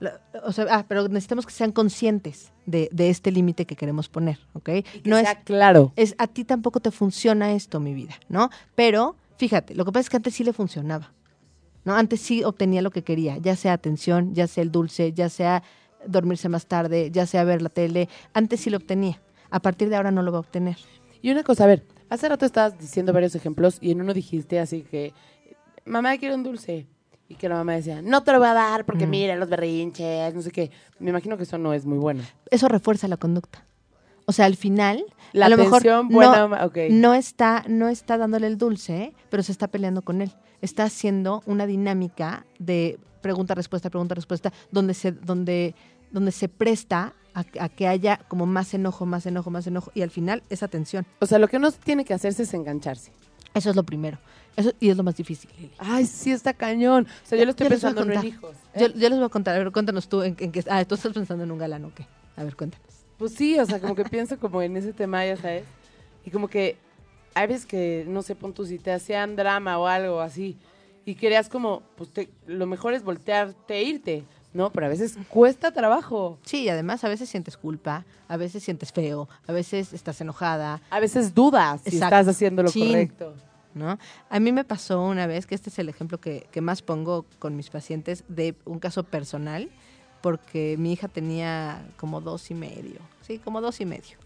La- o sea, ah, pero necesitamos que sean conscientes de, de este límite que queremos poner, ¿ok? no es claro. es a ti tampoco te funciona esto, mi vida, ¿no? Pero fíjate, lo que pasa es que antes sí le funcionaba, ¿no? Antes sí obtenía lo que quería, ya sea atención, ya sea el dulce, ya sea dormirse más tarde, ya sea ver la tele, antes sí lo obtenía. A partir de ahora no lo va a obtener. Y una cosa, a ver, hace rato estabas diciendo varios ejemplos y en uno dijiste así que, mamá, quiero un dulce. Y que la mamá decía, no te lo voy a dar porque Mm. mira los berrinches, no sé qué. Me imagino que eso no es muy bueno. Eso refuerza la conducta. O sea, al final, La a lo mejor no, buena, no está, no está dándole el dulce, pero se está peleando con él. Está haciendo una dinámica de pregunta, respuesta, pregunta, respuesta, donde se, donde, donde se presta a, a que haya como más enojo, más enojo, más enojo, y al final es atención. O sea, lo que uno tiene que hacerse es engancharse. Eso es lo primero. Eso, y es lo más difícil, Lili. Ay, sí, está cañón. O sea, yo lo estoy pensando en hijos. Yo, ¿eh? yo les voy a contar, a ver, cuéntanos tú en, en qué. Ah, tú estás pensando en un galán o qué. A ver, cuéntanos. Pues sí, o sea, como que pienso como en ese tema, ya sabes. Y como que hay veces que, no sé, pon tú, si te hacían drama o algo así, y querías como, pues te- lo mejor es voltearte e irte, ¿no? Pero a veces cuesta trabajo. Sí, y además a veces sientes culpa, a veces sientes feo, a veces estás enojada, A veces dudas si Exacto. estás haciendo lo Chin. correcto. ¿no? A mí me pasó una vez, que este es el ejemplo que, que más pongo con mis pacientes de un caso personal, porque mi hija tenía como dos y medio, sí, como dos y medio.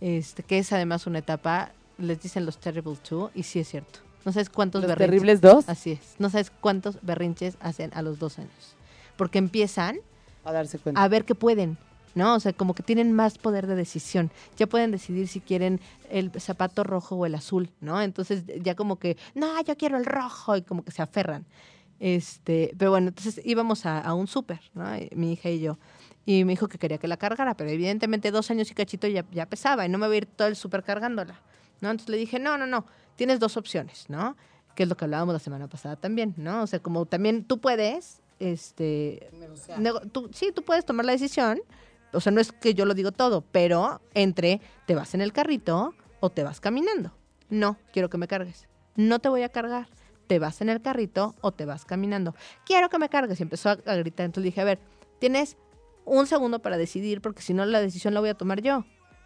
Este, que es además una etapa, les dicen los terrible two, y sí es cierto. No sabes cuántos Los berrinches. terribles dos Así es. No sabes cuántos berrinches hacen a los dos años. Porque empiezan a darse cuenta. a ver que pueden, ¿no? O sea, como que tienen más poder de decisión. Ya pueden decidir si quieren el zapato rojo o el azul, ¿no? Entonces ya como que, no, yo quiero el rojo y como que se aferran. Este, pero bueno, entonces íbamos a, a un súper, ¿no? Mi hija y yo. Y me dijo que quería que la cargara, pero evidentemente dos años y cachito ya, ya pesaba y no me voy a ir todo el súper cargándola, ¿no? Entonces le dije, no, no, no, tienes dos opciones, ¿no? Que es lo que hablábamos la semana pasada también, ¿no? O sea, como también tú puedes, este, nego- tú, sí, tú puedes tomar la decisión. O sea, no es que yo lo digo todo, pero entre te vas en el carrito o te vas caminando. No, quiero que me cargues. No te voy a cargar. Te vas en el carrito o te vas caminando. Quiero que me cargues. Y empezó a, a gritar. Entonces le dije, a ver, tienes un segundo para decidir porque si no la decisión la voy a tomar yo.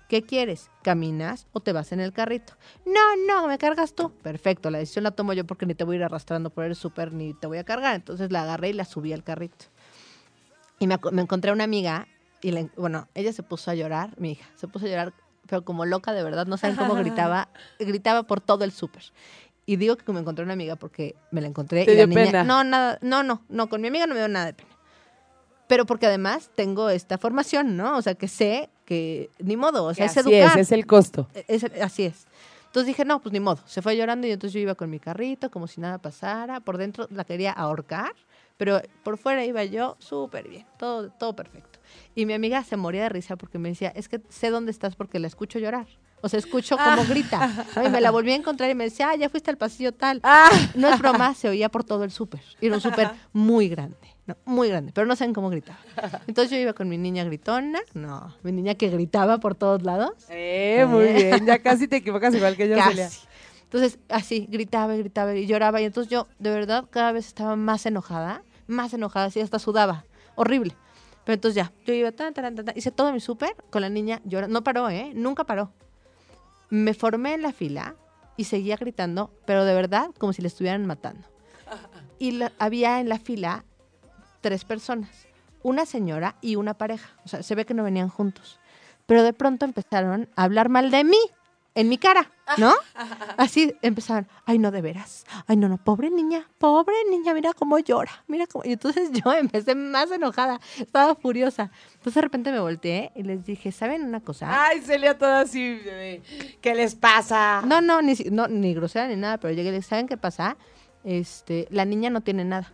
¿Qué quieres? ¿Caminas o te vas en el carrito? No, no, me cargas tú. Perfecto, la decisión la tomo yo porque ni te voy a ir arrastrando por el súper ni te voy a cargar. Entonces la agarré y la subí al carrito. Y me, me encontré a una amiga y, le- bueno, ella se puso a llorar, mi hija, se puso a llorar, pero como loca de verdad, no saben cómo gritaba, gritaba por todo el súper. Y digo que me encontré una amiga porque me la encontré. ¿Te y la dio niña, pena? No, nada, no, no, no, con mi amiga no me dio nada de pena. Pero porque además tengo esta formación, ¿no? O sea, que sé que ni modo, o sea, es así educar. es, es el costo. Es- así es. Entonces dije, no, pues ni modo. Se fue llorando y entonces yo iba con mi carrito, como si nada pasara. Por dentro la quería ahorcar, Pero por fuera iba yo súper bien, todo, todo perfecto. Y mi amiga se moría de risa porque me decía, es que sé dónde estás porque la escucho llorar. O sea, escucho cómo grita. Y me la volví a encontrar y me decía, ah, ya fuiste al pasillo tal. Ah. No es broma, se oía por todo el súper. Y era un súper muy grande, ¿no? muy grande, pero no saben cómo gritaba. Entonces yo iba con mi niña gritona, no, mi niña que gritaba por todos lados. Eh, muy bien. Ya casi te equivocas igual que yo, Celia. Entonces, así, gritaba y gritaba y lloraba. Y entonces yo, de verdad, cada vez estaba más enojada, más enojada, así hasta sudaba. Horrible. Pero entonces ya, yo iba, tan, tan, tan, tan, hice todo mi súper con la niña llorando. No paró, ¿eh? Nunca paró. Me formé en la fila y seguía gritando, pero de verdad, como si le estuvieran matando. Y la- había en la fila tres personas, una señora y una pareja. O sea, se ve que no venían juntos. Pero de pronto empezaron a hablar mal de mí, en mi cara, ¿no? Así empezaron, ay, no, de veras. Ay, no, no, pobre niña, pobre niña, mira cómo llora, mira cómo... Y entonces yo empecé más enojada, estaba furiosa. Entonces de repente me volteé y les dije, ¿saben una cosa? Ay, Celia toda así, bebé. ¿Qué les pasa? No, no, ni, si- no, ni grosera ni nada, pero llegué y le dije, ¿saben qué pasa? Este, la niña no tiene nada.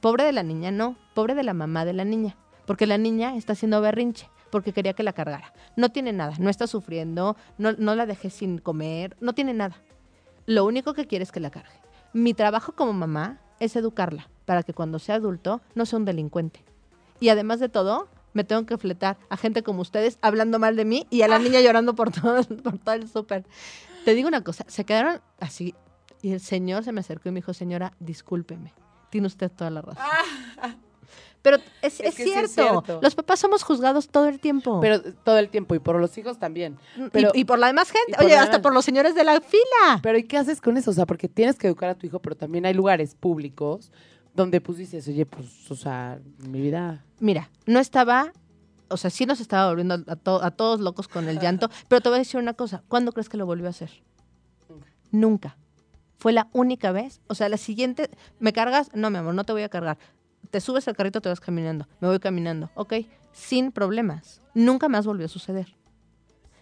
Pobre de la niña, no. Pobre de la mamá de la niña. Porque la niña está haciendo berrinche, porque quería que la cargara. No tiene nada, no está sufriendo, no, no la dejé sin comer, no tiene nada. Lo único que quiere es que la cargue. Mi trabajo como mamá es educarla para que cuando sea adulto no sea un delincuente. Y además de todo, me tengo que fletar a gente como ustedes hablando mal de mí y a la niña llorando por todo, por todo el súper. Te digo una cosa, se quedaron así y el señor se me acercó y me dijo, señora, discúlpeme, tiene usted toda la razón. Pero es, Es es que sí es cierto, los papás somos juzgados todo el tiempo. Pero todo el tiempo y por los hijos también. Y- Pero, y, por la demás gente, oye, hasta demás- por los señores de la fila. pero ¿y qué haces con eso? O sea, porque tienes que educar a tu hijo, pero también hay lugares públicos donde pues dices, oye, pues, o sea, mi vida. Mira, no estaba, o sea, sí nos estaba volviendo a, to- a todos locos con el llanto, pero te voy a decir una cosa, ¿cuándo crees que lo volvió a hacer? Nunca. Fue la única vez. O sea, la siguiente, ¿me cargas? No, mi amor, no te voy a cargar. Te subes al carrito, te vas caminando. Me voy caminando. Ok, sin problemas. Nunca más volvió a suceder.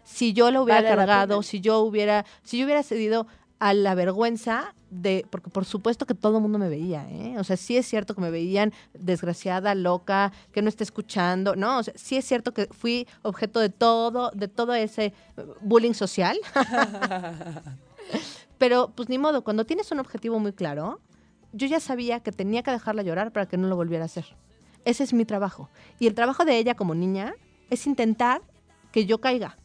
Si yo lo hubiera Vale la cargado, si yo hubiera, si yo hubiera cedido a la vergüenza de, porque por supuesto que todo el mundo me veía, ¿eh? O sea, sí es cierto que me veían desgraciada, loca, que no está escuchando, ¿no? O sea, sí es cierto que fui objeto de todo, de todo ese eh, bullying social. Pero pues ni modo, cuando tienes un objetivo muy claro, yo ya sabía que tenía que dejarla llorar para que no lo volviera a hacer. Ese es mi trabajo. Y el trabajo de ella como niña es intentar que yo caiga,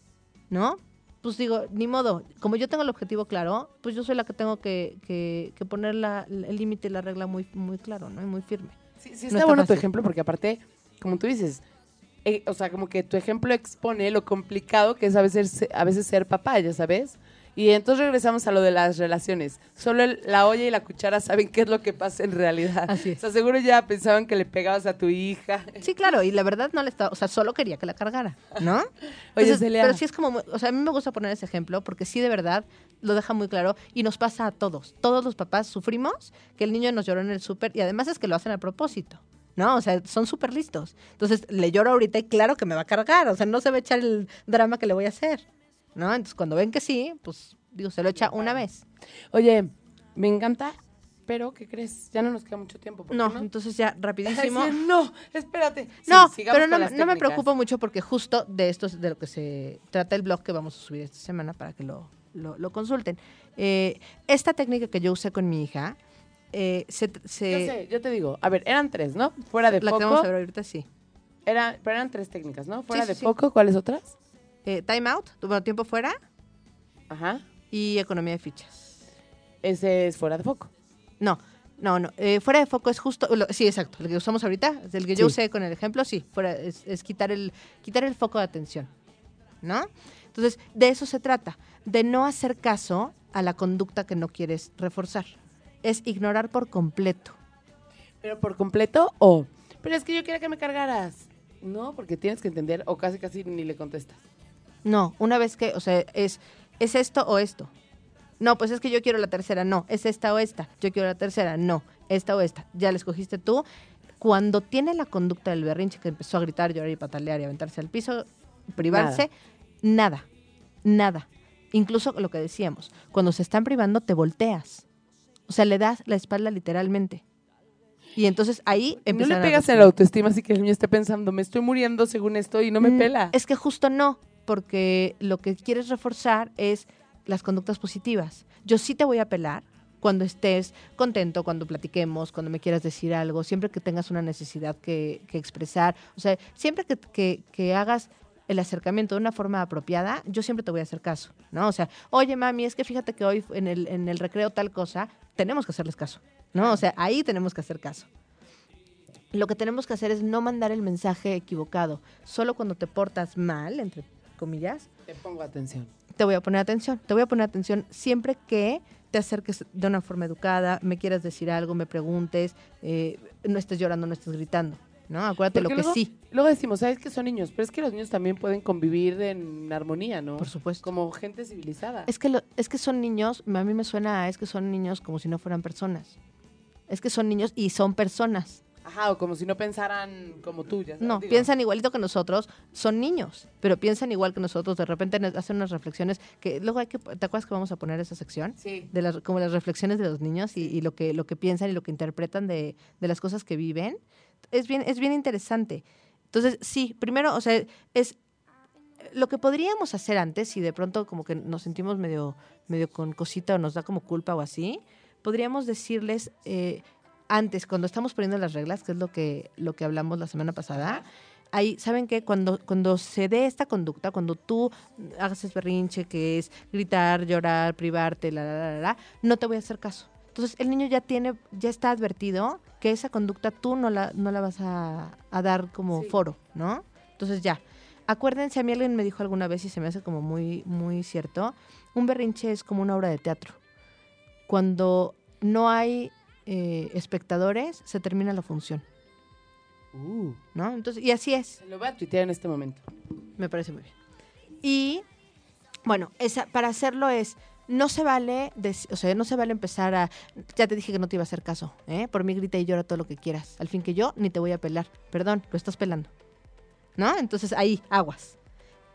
¿no? Pues digo, ni modo, como yo tengo el objetivo claro, pues yo soy la que tengo que, que- que poner la- el límite y la regla muy, muy claro, ¿no? Y muy firme. Sí, sí No está, está bueno tu ejemplo porque aparte, como tú dices, eh, o sea, como que tu ejemplo expone lo complicado que es a veces, a veces ser papá, ya sabes. Y entonces regresamos a lo de las relaciones. Solo el- la olla y la cuchara saben qué es lo que pasa en realidad. Así es. O sea, seguro ya pensaban que le pegabas a tu hija. Sí, claro, y la verdad no le estaba, o sea, solo quería que la cargara, ¿no? Oye, Entonces, pero sí es como, o sea, a mí me gusta poner ese ejemplo porque sí de verdad lo deja muy claro y nos pasa a todos. Todos los papás sufrimos que el niño nos lloró en el súper y además es que lo hacen a propósito. ¿No? O sea, son súper listos. Entonces, le lloro ahorita y claro que me va a cargar. O sea, no se va a echar el drama que le voy a hacer. ¿No? Entonces, cuando ven que sí, pues, digo, se lo echa una vez. Oye, me encanta, pero ¿qué crees? Ya no nos queda mucho tiempo. ¿por No, entonces ya, rapidísimo. No, espérate. Sí, No, sigamos pero no, las no me técnicas. preocupo mucho porque justo de esto es de lo que se trata el blog que vamos a subir esta semana para que lo, lo- lo consulten. Eh, esta técnica que yo usé con mi hija, eh, se, se- Yo sé, yo te digo. A ver, eran tres, ¿no? Fuera de la que vamos a ver ahorita sí. Era, pero eran tres técnicas, ¿no? Fuera Sí, de sí, sí. foco, ¿cuáles otras? Eh, time out, bueno, tiempo fuera Ajá. y economía de fichas. Ese es fuera de foco. No, no, no. eh, fuera de foco es justo, lo- sí, exacto, el que usamos ahorita, el que yo Sí. usé con el ejemplo, sí, fuera, es, es quitar, el, quitar el foco de atención, ¿no? Entonces, de eso se trata, de no hacer caso a la conducta que no quieres reforzar. Es ignorar por completo. ¿Pero por completo o...? Pero es que yo quería que me cargaras. No, porque tienes que entender o casi casi ni le contestas. No, una vez que, o sea, es, es esto o esto. No, pues es que yo quiero la tercera, no, es esta o esta. Yo quiero la tercera, no, esta o esta. Ya la escogiste tú. Cuando tiene la conducta del berrinche que empezó a gritar, llorar y patalear y aventarse al piso, privarse, nada, nada. Incluso lo que decíamos, cuando se están privando te volteas. O sea, le das la espalda literalmente. Y entonces ahí No le a pegas en la autoestima así que el niño esté pensando, me estoy muriendo según esto y no me Mm, pela. Es que justo no, porque lo que quieres reforzar es las conductas positivas. Yo sí te voy a pelar cuando estés contento, cuando platiquemos, cuando me quieras decir algo, siempre que tengas una necesidad que, expresar. O sea, siempre que hagas el acercamiento de una forma apropiada, yo siempre te voy a hacer caso, ¿no? O sea, oye, mami, es que fíjate que hoy en el, en el recreo tal cosa, tenemos que hacerles caso, ¿no? O sea, ahí tenemos que hacer caso lo que tenemos que hacer es no mandar el mensaje equivocado. Solo cuando te portas mal, entre comillas, Te pongo atención. te voy a poner atención. Te voy a poner atención siempre que te acerques de una forma educada, me quieras decir algo, me preguntes, eh, no estés llorando, no estés gritando. ¿No? Acuérdate lo que sí, Luego decimos, ¿sabes que son niños? Pero es que los niños también pueden convivir en armonía, ¿no? por supuesto. Como gente civilizada. Es que, lo- es que son niños, a mí me suena, a es que son niños como si no fueran personas. Es que son niños y son personas. Ajá, o como si no pensaran como tú, ya sabes. No, digo. piensan igualito que nosotros, son niños, pero piensan igual que nosotros, de repente hacen unas reflexiones que luego hay que, ¿te acuerdas que vamos a poner esa sección? Sí. De las, como las reflexiones de los niños y, y lo, que, lo que piensan y lo que interpretan de, de las cosas que viven. Es bien, es bien interesante. Entonces, sí, primero, o sea, es lo que podríamos hacer antes, si de pronto como que nos sentimos medio, medio con cosita o nos da como culpa o así, podríamos decirles eh, antes, cuando estamos poniendo las reglas, que es lo que, lo que hablamos la semana pasada, ahí, ¿saben qué? Cuando, cuando se dé esta conducta, cuando tú hagas ese berrinche que es gritar, llorar, privarte, la, la, la, la, la, no te voy a hacer caso. Entonces, el niño ya tiene, ya está advertido que esa conducta tú no la, no la vas a, a dar como Sí. foro, ¿no? Entonces, ya. Acuérdense, a mí alguien me dijo alguna vez y se me hace como muy, muy cierto, un berrinche es como una obra de teatro. Cuando no hay eh, espectadores, se termina la función, Uh, ¿no? Entonces, y así es. se lo voy a tuitear en este momento. Me parece muy bien. Y bueno, esa, para hacerlo es, no se vale, o sea, no se vale empezar a, ya te dije que no te iba a hacer caso, ¿eh? Por mí grita y llora todo lo que quieras. Al fin que yo ni te voy a pelar. Perdón, lo estás pelando. ¿No? Entonces ahí, aguas.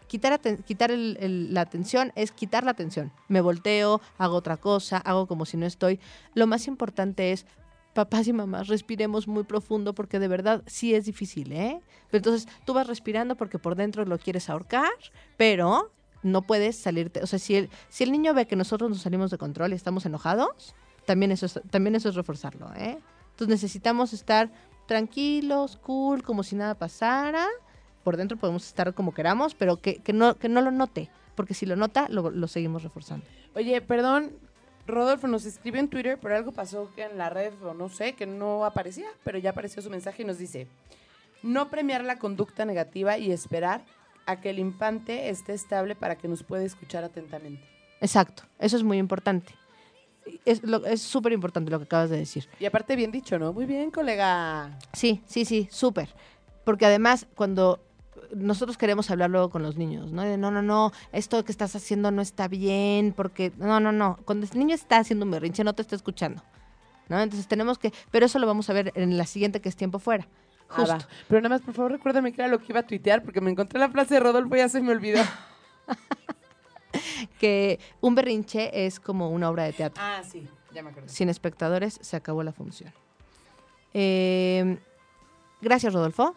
Quitar, quitar el- el- la atención es quitar la atención. Me volteo, hago otra cosa, hago como si no estoy. Lo más importante es, papás y mamás, respiremos muy profundo porque de verdad sí es difícil, ¿eh? Pero entonces tú vas respirando porque por dentro lo quieres ahorcar, pero no puedes salirte. O sea, si el, si el niño ve que nosotros nos salimos de control y estamos enojados, también eso es, también eso es reforzarlo, ¿eh? Entonces necesitamos estar tranquilos, cool, como si nada pasara. Por dentro podemos estar como queramos, pero que, que no, que no lo note, porque si lo nota, lo, lo seguimos reforzando. Oye, perdón, Rodolfo nos escribió en Twitter, pero algo pasó que en la red, o no sé, que no aparecía, pero ya apareció su mensaje y nos dice, no premiar la conducta negativa y esperar a que el infante esté estable para que nos pueda escuchar atentamente. Exacto, eso es muy importante. Es lo- es súper importante lo que acabas de decir. Y aparte bien dicho, ¿no? Muy bien, colega. Sí, sí, sí, súper. Porque además, cuando nosotros queremos hablar luego con los niños, ¿no? De, no, no, no, esto que estás haciendo no está bien, porque, no, no, no, cuando el niño está haciendo un berrinche no te está escuchando, ¿no? Entonces tenemos que, pero eso lo vamos a ver en la siguiente que es tiempo fuera. Ah, Justo. Pero nada más, por favor, recuérdame que era lo que iba a tuitear, porque me encontré la frase de Rodolfo y ya se me olvidó. que un berrinche es como una obra de teatro. ah, sí, ya me acordé. Sin espectadores se acabó la función. Eh, gracias, Rodolfo.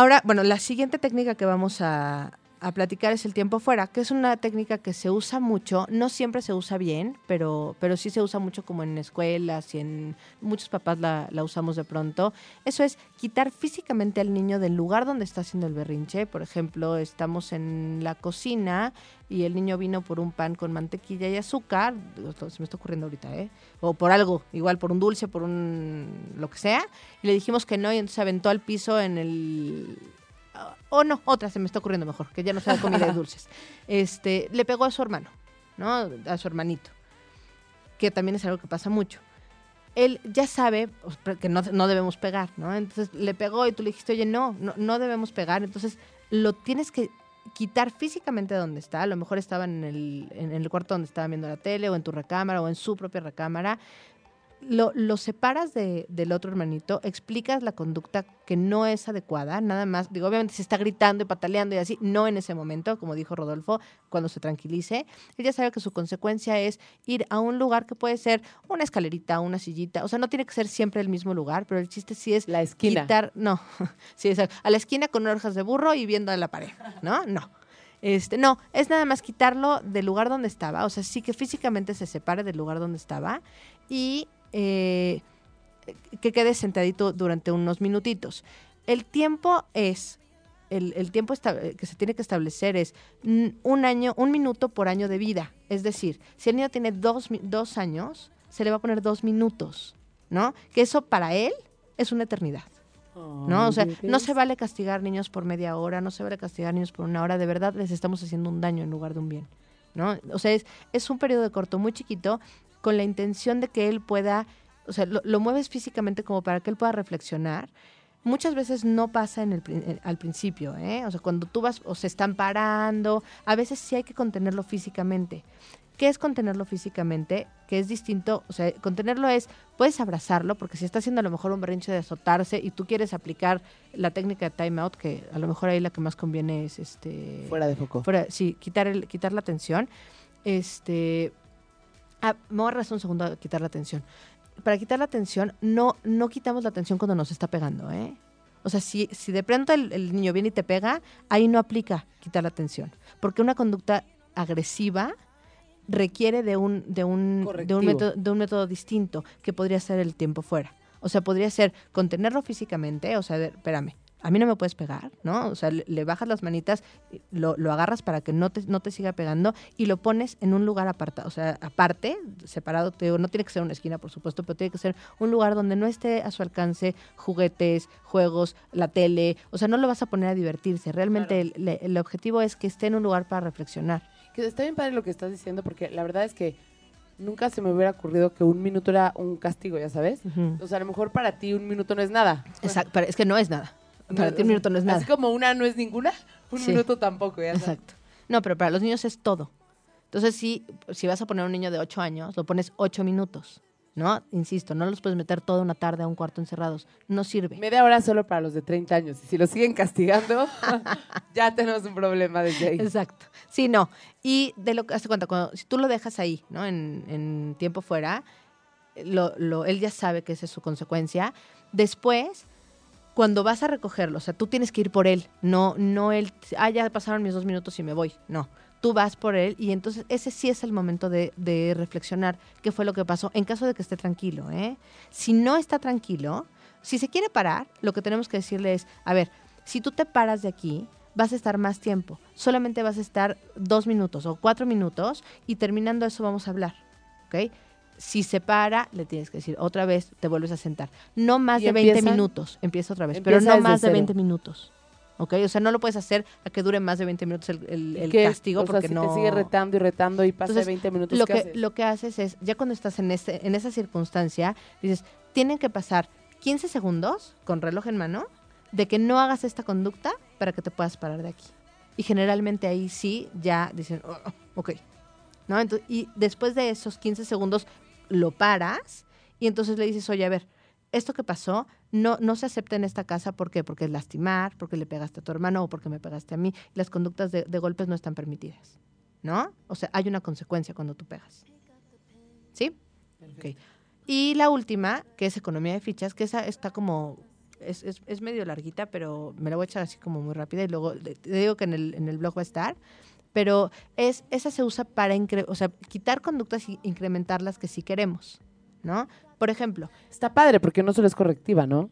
Ahora, bueno, la siguiente técnica que vamos a, a platicar es el tiempo fuera, que es una técnica que se usa mucho, no siempre se usa bien, pero, pero sí se usa mucho como en escuelas y en muchos papás la, usamos de pronto. Eso es quitar físicamente al niño del lugar donde está haciendo el berrinche. Por ejemplo, estamos en la cocina y el niño vino por un pan con mantequilla y azúcar, se me está ocurriendo ahorita, ¿eh? O por algo, igual por un dulce, por un lo que sea, y le dijimos que no y entonces aventó al piso en el o no, otra se me está ocurriendo mejor, que ya no sea comida de dulces. Este, le pegó a su hermano, ¿no? A su hermanito, que también es algo que pasa mucho. Él ya sabe pues, que no, no debemos pegar, ¿no? Entonces le pegó y tú le dijiste, oye, no, no, no debemos pegar. Entonces lo tienes que quitar físicamente de donde está. A lo mejor estaba en el, en el cuarto donde estaba viendo la tele, o en tu recámara, o en su propia recámara. Lo, lo separas de- del otro hermanito, explicas la conducta que no es adecuada, nada más, digo, obviamente si está gritando y pataleando y así, no en ese momento, como dijo Rodolfo, cuando se tranquilice, él ya sabe que su consecuencia es ir a un lugar que puede ser una escalerita, una sillita, o sea, no tiene que ser siempre el mismo lugar, pero el chiste sí es La esquina. quitar, no, sí, exacto, a la esquina con orejas de burro y viendo a la pared, ¿no? No. Este, no, es nada más quitarlo del lugar donde estaba, o sea, sí que físicamente se separe del lugar donde estaba y eh, que quede sentadito durante unos minutitos. El tiempo es, el, el tiempo esta- que se tiene que establecer es un año, un minuto por año de vida. Es decir, si el niño tiene dos, dos años, se le va a poner dos minutos, ¿no? Que eso para él es una eternidad. ¿no? O sea, no se vale castigar niños por media hora, no se vale castigar niños por una hora, de verdad les estamos haciendo un daño en lugar de un bien, ¿no? O sea, es, es un periodo de corto muy chiquito con la intención de que él pueda, o sea, lo, lo mueves físicamente como para que él pueda reflexionar. Muchas veces no pasa en el, al principio, ¿eh? O sea, cuando tú vas o se están parando, a veces sí hay que contenerlo físicamente. ¿Qué es contenerlo físicamente? Que es distinto, o sea, contenerlo es, puedes abrazarlo, porque si está haciendo a lo mejor un berrinche de azotarse y tú quieres aplicar la técnica de time out, que a lo mejor ahí la que más conviene es este Fuera de foco. fuera- sí, quitar el, quitar la tensión. Este ah, me voy a regresar un segundo a quitar la tensión. Para quitar la tensión, no, no quitamos la tensión cuando nos está pegando, ¿eh? O sea, si, si de pronto el, el niño viene y te pega, ahí no aplica quitar la tensión. Porque una conducta agresiva requiere de un, de un, de un, método, de un método distinto, que podría ser el tiempo fuera. O sea, podría ser contenerlo físicamente, o sea, de- espérame, a mí no me puedes pegar, ¿no? O sea, le, le bajas las manitas, lo, lo agarras para que no te, no te siga pegando y lo pones en un lugar apartado, o sea, aparte, separado, te digo, no tiene que ser una esquina, por supuesto, pero tiene que ser un lugar donde no esté a su alcance juguetes, juegos, la tele, o sea, no lo vas a poner a divertirse, realmente el, objetivo es que esté en un lugar para reflexionar. Que está bien padre lo que estás diciendo, porque la verdad es que nunca se me hubiera ocurrido que un minuto era un castigo, ya sabes. O sea, a lo mejor para ti un minuto no es nada. Exacto, pero es que no es nada. Para ti un minuto no es nada. Así como una no es ninguna, un Sí. minuto tampoco, ya. Exacto. No, pero para los niños es todo. Entonces, si, si vas a poner a un niño de 8 años, lo pones 8 minutos, ¿no? Insisto, no los puedes meter toda una tarde a un cuarto encerrados. No sirve. Media hora solo para los de 30 años. Y si lo siguen castigando, ya tenemos un problema desde ahí. Exacto. Sí, no. Y de lo que hace cuenta, cuando, si tú lo dejas ahí, ¿no? En, en tiempo fuera, lo, lo- él ya sabe que esa es su consecuencia. Después, cuando vas a recogerlo, o sea, tú tienes que ir por él, no, no él, ah, ya pasaron mis dos minutos y me voy. No. Tú vas por él y entonces ese sí es el momento de, reflexionar qué fue lo que pasó, en caso de que esté tranquilo. ¿eh? Si no está tranquilo, si se quiere parar, lo que tenemos que decirle es, a ver, si tú te paras de aquí, vas a estar más tiempo. Solamente vas a estar dos minutos o cuatro minutos y terminando eso vamos a hablar. ¿Ok? Si se para, le tienes que decir otra vez, te vuelves a sentar. No más ¿Y de 20 empiezan? minutos. Empieza otra vez, Empieza pero no más de cero. 20 minutos. ¿Ok? O sea, no lo puedes hacer a que dure más de 20 minutos el, el- el castigo o sea, porque si no. te sigue retando y retando y pasa Entonces, 20 minutos, lo ¿qué que, haces? lo que haces es, ya cuando estás en, ese, en esa circunstancia, dices, tienen que pasar 15 segundos con reloj en mano de que no hagas esta conducta para que te puedas parar de aquí. Y generalmente ahí sí ya dicen, "Oh, oh, ok. ¿No? Entonces, y después de esos 15 segundos lo paras y entonces le dices, oye, a ver, esto que pasó no, no se acepta en esta casa. ¿Por qué? Porque es lastimar, porque le pegaste a tu hermano o porque me pegaste a mí. Las conductas de, golpes no están permitidas. ¿No? O sea, hay una consecuencia cuando tú pegas. ¿Sí? Ok. Y la última, que es economía de fichas, que esa está como, es, es, es medio larguita, pero me la voy a echar así como muy rápida y luego te digo que en el, en el blog va a estar. Pero es, esa se usa para incre- o sea, quitar conductas y incrementarlas que sí queremos, ¿no? Por ejemplo, Está padre porque no solo es correctiva, ¿no?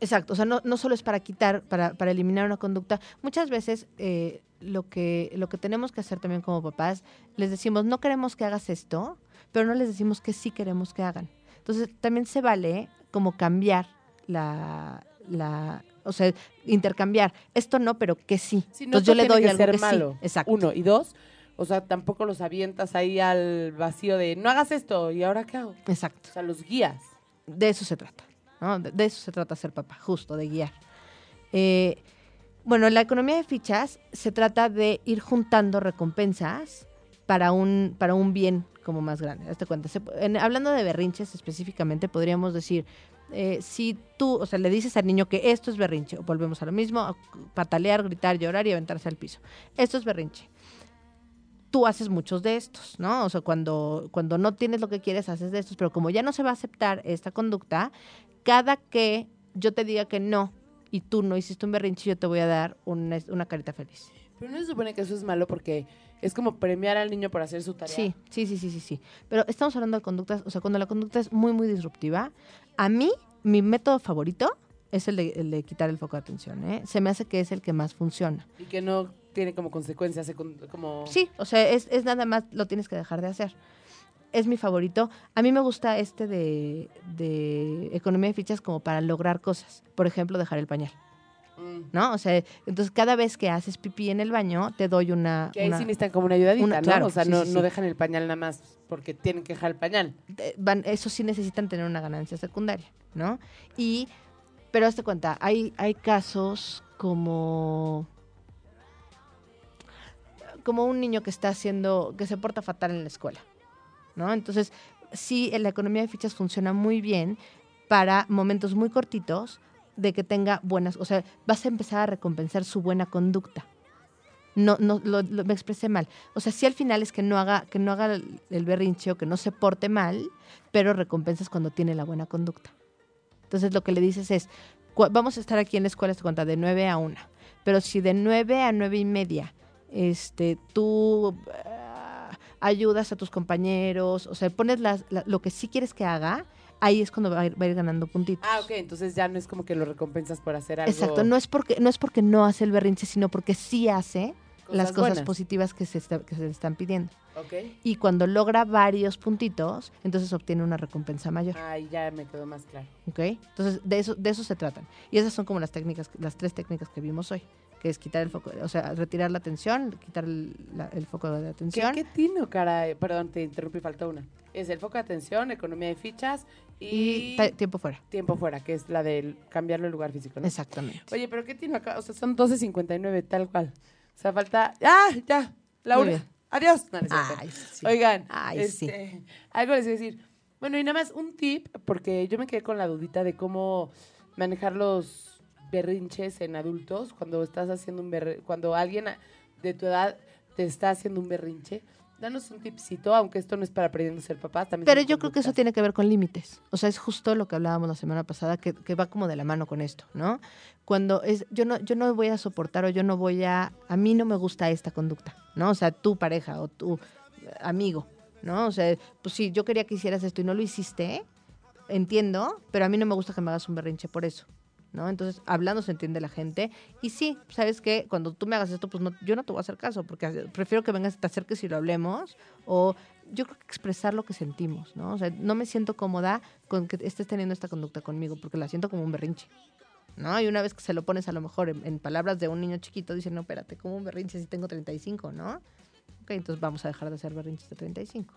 Exacto, o sea, no, no solo es para quitar, para, para eliminar una conducta. Muchas veces eh, lo, que, lo que tenemos que hacer también como papás, les decimos, no queremos que hagas esto, pero no les decimos que sí queremos que hagan. Entonces, también se vale como cambiar la, la o sea, intercambiar. Esto no, pero que sí. Si no, Entonces yo le doy que algo ser que malo. sí. Exacto. Uno. Y dos, o sea, tampoco los avientas ahí al vacío de no hagas esto y ahora qué hago. Exacto. O sea, los guías. De eso se trata. ¿no? De, de eso se trata ser papá, justo, de guiar. Eh, bueno, la economía de fichas se trata de ir juntando recompensas para un, para un bien como más grande. Hazte cuenta. Se- en- hablando de berrinches específicamente, podríamos decir, eh, si tú, o sea, le dices al niño que esto es berrinche, volvemos a lo mismo, a patalear, gritar, llorar y aventarse al piso. Esto es berrinche. Tú haces muchos de estos, ¿no? O sea, cuando, cuando no tienes lo que quieres, haces de estos, pero como ya no se va a aceptar esta conducta, cada que yo te diga que no y tú no hiciste un berrinche, yo te voy a dar una, una carita feliz. Pero no se supone que eso es malo porque es como premiar al niño por hacer su tarea. Sí, sí, sí, sí, sí, sí. Pero estamos hablando de conductas, o sea, cuando la conducta es muy, muy disruptiva, a mí, mi método favorito es el de, el de quitar el foco de atención, ¿eh? Se me hace que es el que más funciona. Y que no tiene como consecuencias, como... Sí, o sea, es, es nada más, lo tienes que dejar de hacer. Es mi favorito. A mí me gusta este de, de economía de fichas como para lograr cosas. Por ejemplo, dejar el pañal. ¿No? O sea, entonces cada vez que haces pipí en el baño, te doy una... Que ahí una- sí necesitan como una ayudadita, una- ¿no? claro, o sea, sí, no, sí, no dejan el pañal nada más porque tienen que dejar el pañal. van, eso sí necesitan tener una ganancia secundaria, ¿no? Y, pero hazte cuenta, hay, hay casos como como un niño que está haciendo, que se porta fatal en la escuela, ¿no? Entonces, sí, la economía de fichas funciona muy bien para momentos muy cortitos de que tenga buenas, o sea, vas a empezar a recompensar su buena conducta. No, no, lo, lo- me expresé mal. O sea, sí al final es que no haga, que no haga el, berrinche o que no se porte mal, pero recompensas cuando tiene la buena conducta. Entonces lo que le dices es, vamos a estar aquí en la escuela, cuenta, de 9 a 1. Pero si de 9 a 9 y media, este, tú ah, ayudas a tus compañeros, o sea, pones las- la- lo que sí quieres que haga, ahí es cuando va a ir, va a ir ganando puntitos. Ah, ok, entonces ya no es como que lo recompensas por hacer algo. Exacto, no es porque no es porque no hace el berrinche, sino porque sí hace las cosas buenas. positivas que se, está- que se le están pidiendo. Ok. Y cuando logra varios puntitos, entonces obtiene una recompensa mayor. Ay, ya me quedó más claro. ¿Ok? Entonces, de eso, de eso se tratan. Y esas son como las técnicas, las tres técnicas que vimos hoy. Que es quitar el foco, o sea, retirar la atención, quitar el, la- el foco de ¿Qué, atención. qué tino, cara? Perdón, te interrumpí, faltó una. Es el foco de atención, economía de fichas y, tiempo fuera. tiempo fuera, que es la del cambiarlo el lugar físico, ¿no? Exactamente. Oye, pero qué tino acá, o sea, son 12.59, tal cual. O sea, falta... ¡Ah, ya! Laura, bien. adiós. No, no. Ay, sí. Oigan, Ay, este, algo les a decir. Bueno, y nada más un tip, porque yo me quedé con la dudita de cómo manejar los berrinches en adultos cuando estás haciendo un berre- cuando alguien de tu edad te está haciendo un berrinche. Danos un tipcito, aunque esto no es para aprendiendo a ser papás, también Pero yo creo que eso tiene que ver con límites. O sea, es justo lo que hablábamos la semana pasada, que, que va como de la mano con esto, ¿no? Cuando es, yo no, yo no voy a soportar o yo no voy a, a mí no me gusta esta conducta, ¿no? O sea, tu pareja o tu eh, amigo, ¿no? O sea, pues sí, yo quería que hicieras esto y no lo hiciste, entiendo, pero a mí no me gusta que me hagas un berrinche por eso. ¿No? Entonces, hablando se entiende la gente. Y sí, ¿sabes qué? Cuando tú me hagas esto, pues no, yo no te voy a hacer caso, porque prefiero que vengas te acerques y lo hablemos. O yo creo que expresar lo que sentimos, ¿no? O sea, no me siento cómoda con que estés teniendo esta conducta conmigo, porque la siento como un berrinche. ¿No? Y una vez que se lo pones a lo mejor en, en palabras de un niño chiquito, dice, no, espérate, como un berrinche si tengo 35, ¿no? Ok, entonces vamos a dejar de hacer berrinches de 35.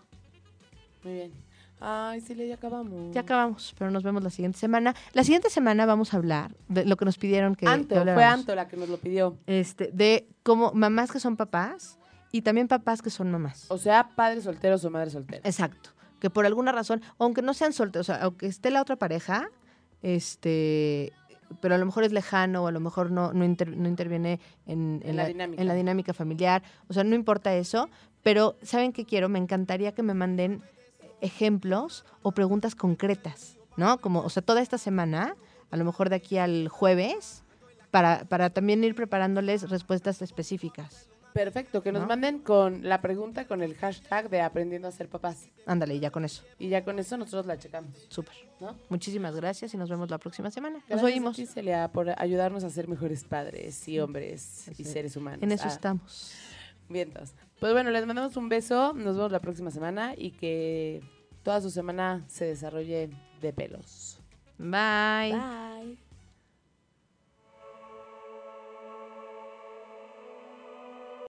Muy bien. Ay, sí, ya acabamos. Ya acabamos, pero nos vemos la siguiente semana. La siguiente semana vamos a hablar de lo que nos pidieron que, Anto, que fue. Anto la que nos lo pidió. Este, de como mamás que son papás y también papás que son mamás. O sea, padres solteros o madres solteras. Exacto. Que por alguna razón, aunque no sean solteros, o sea, aunque esté la otra pareja, este, pero a lo mejor es lejano o a lo mejor no, no, inter- no interviene en, En la en la dinámica familiar. O sea, no importa eso, pero ¿saben qué quiero? Me encantaría que me manden ejemplos o preguntas concretas, ¿no? Como, o sea, toda esta semana, a lo mejor de aquí al jueves, para, para también ir preparándoles respuestas específicas. Perfecto, que nos ¿No? manden con la pregunta con el hashtag de aprendiendo a ser papás. Ándale, ya con eso. Y ya con eso nosotros la checamos, Súper. ¿no? Muchísimas gracias y nos vemos la próxima semana. Nos Gracias oímos. Celia, por ayudarnos a ser mejores padres y hombres y seres humanos. En eso Ah, estamos. Vientos. Pues bueno, les mandamos un beso, nos vemos la próxima semana y que toda su semana se desarrolle de pelos. Bye. Bye.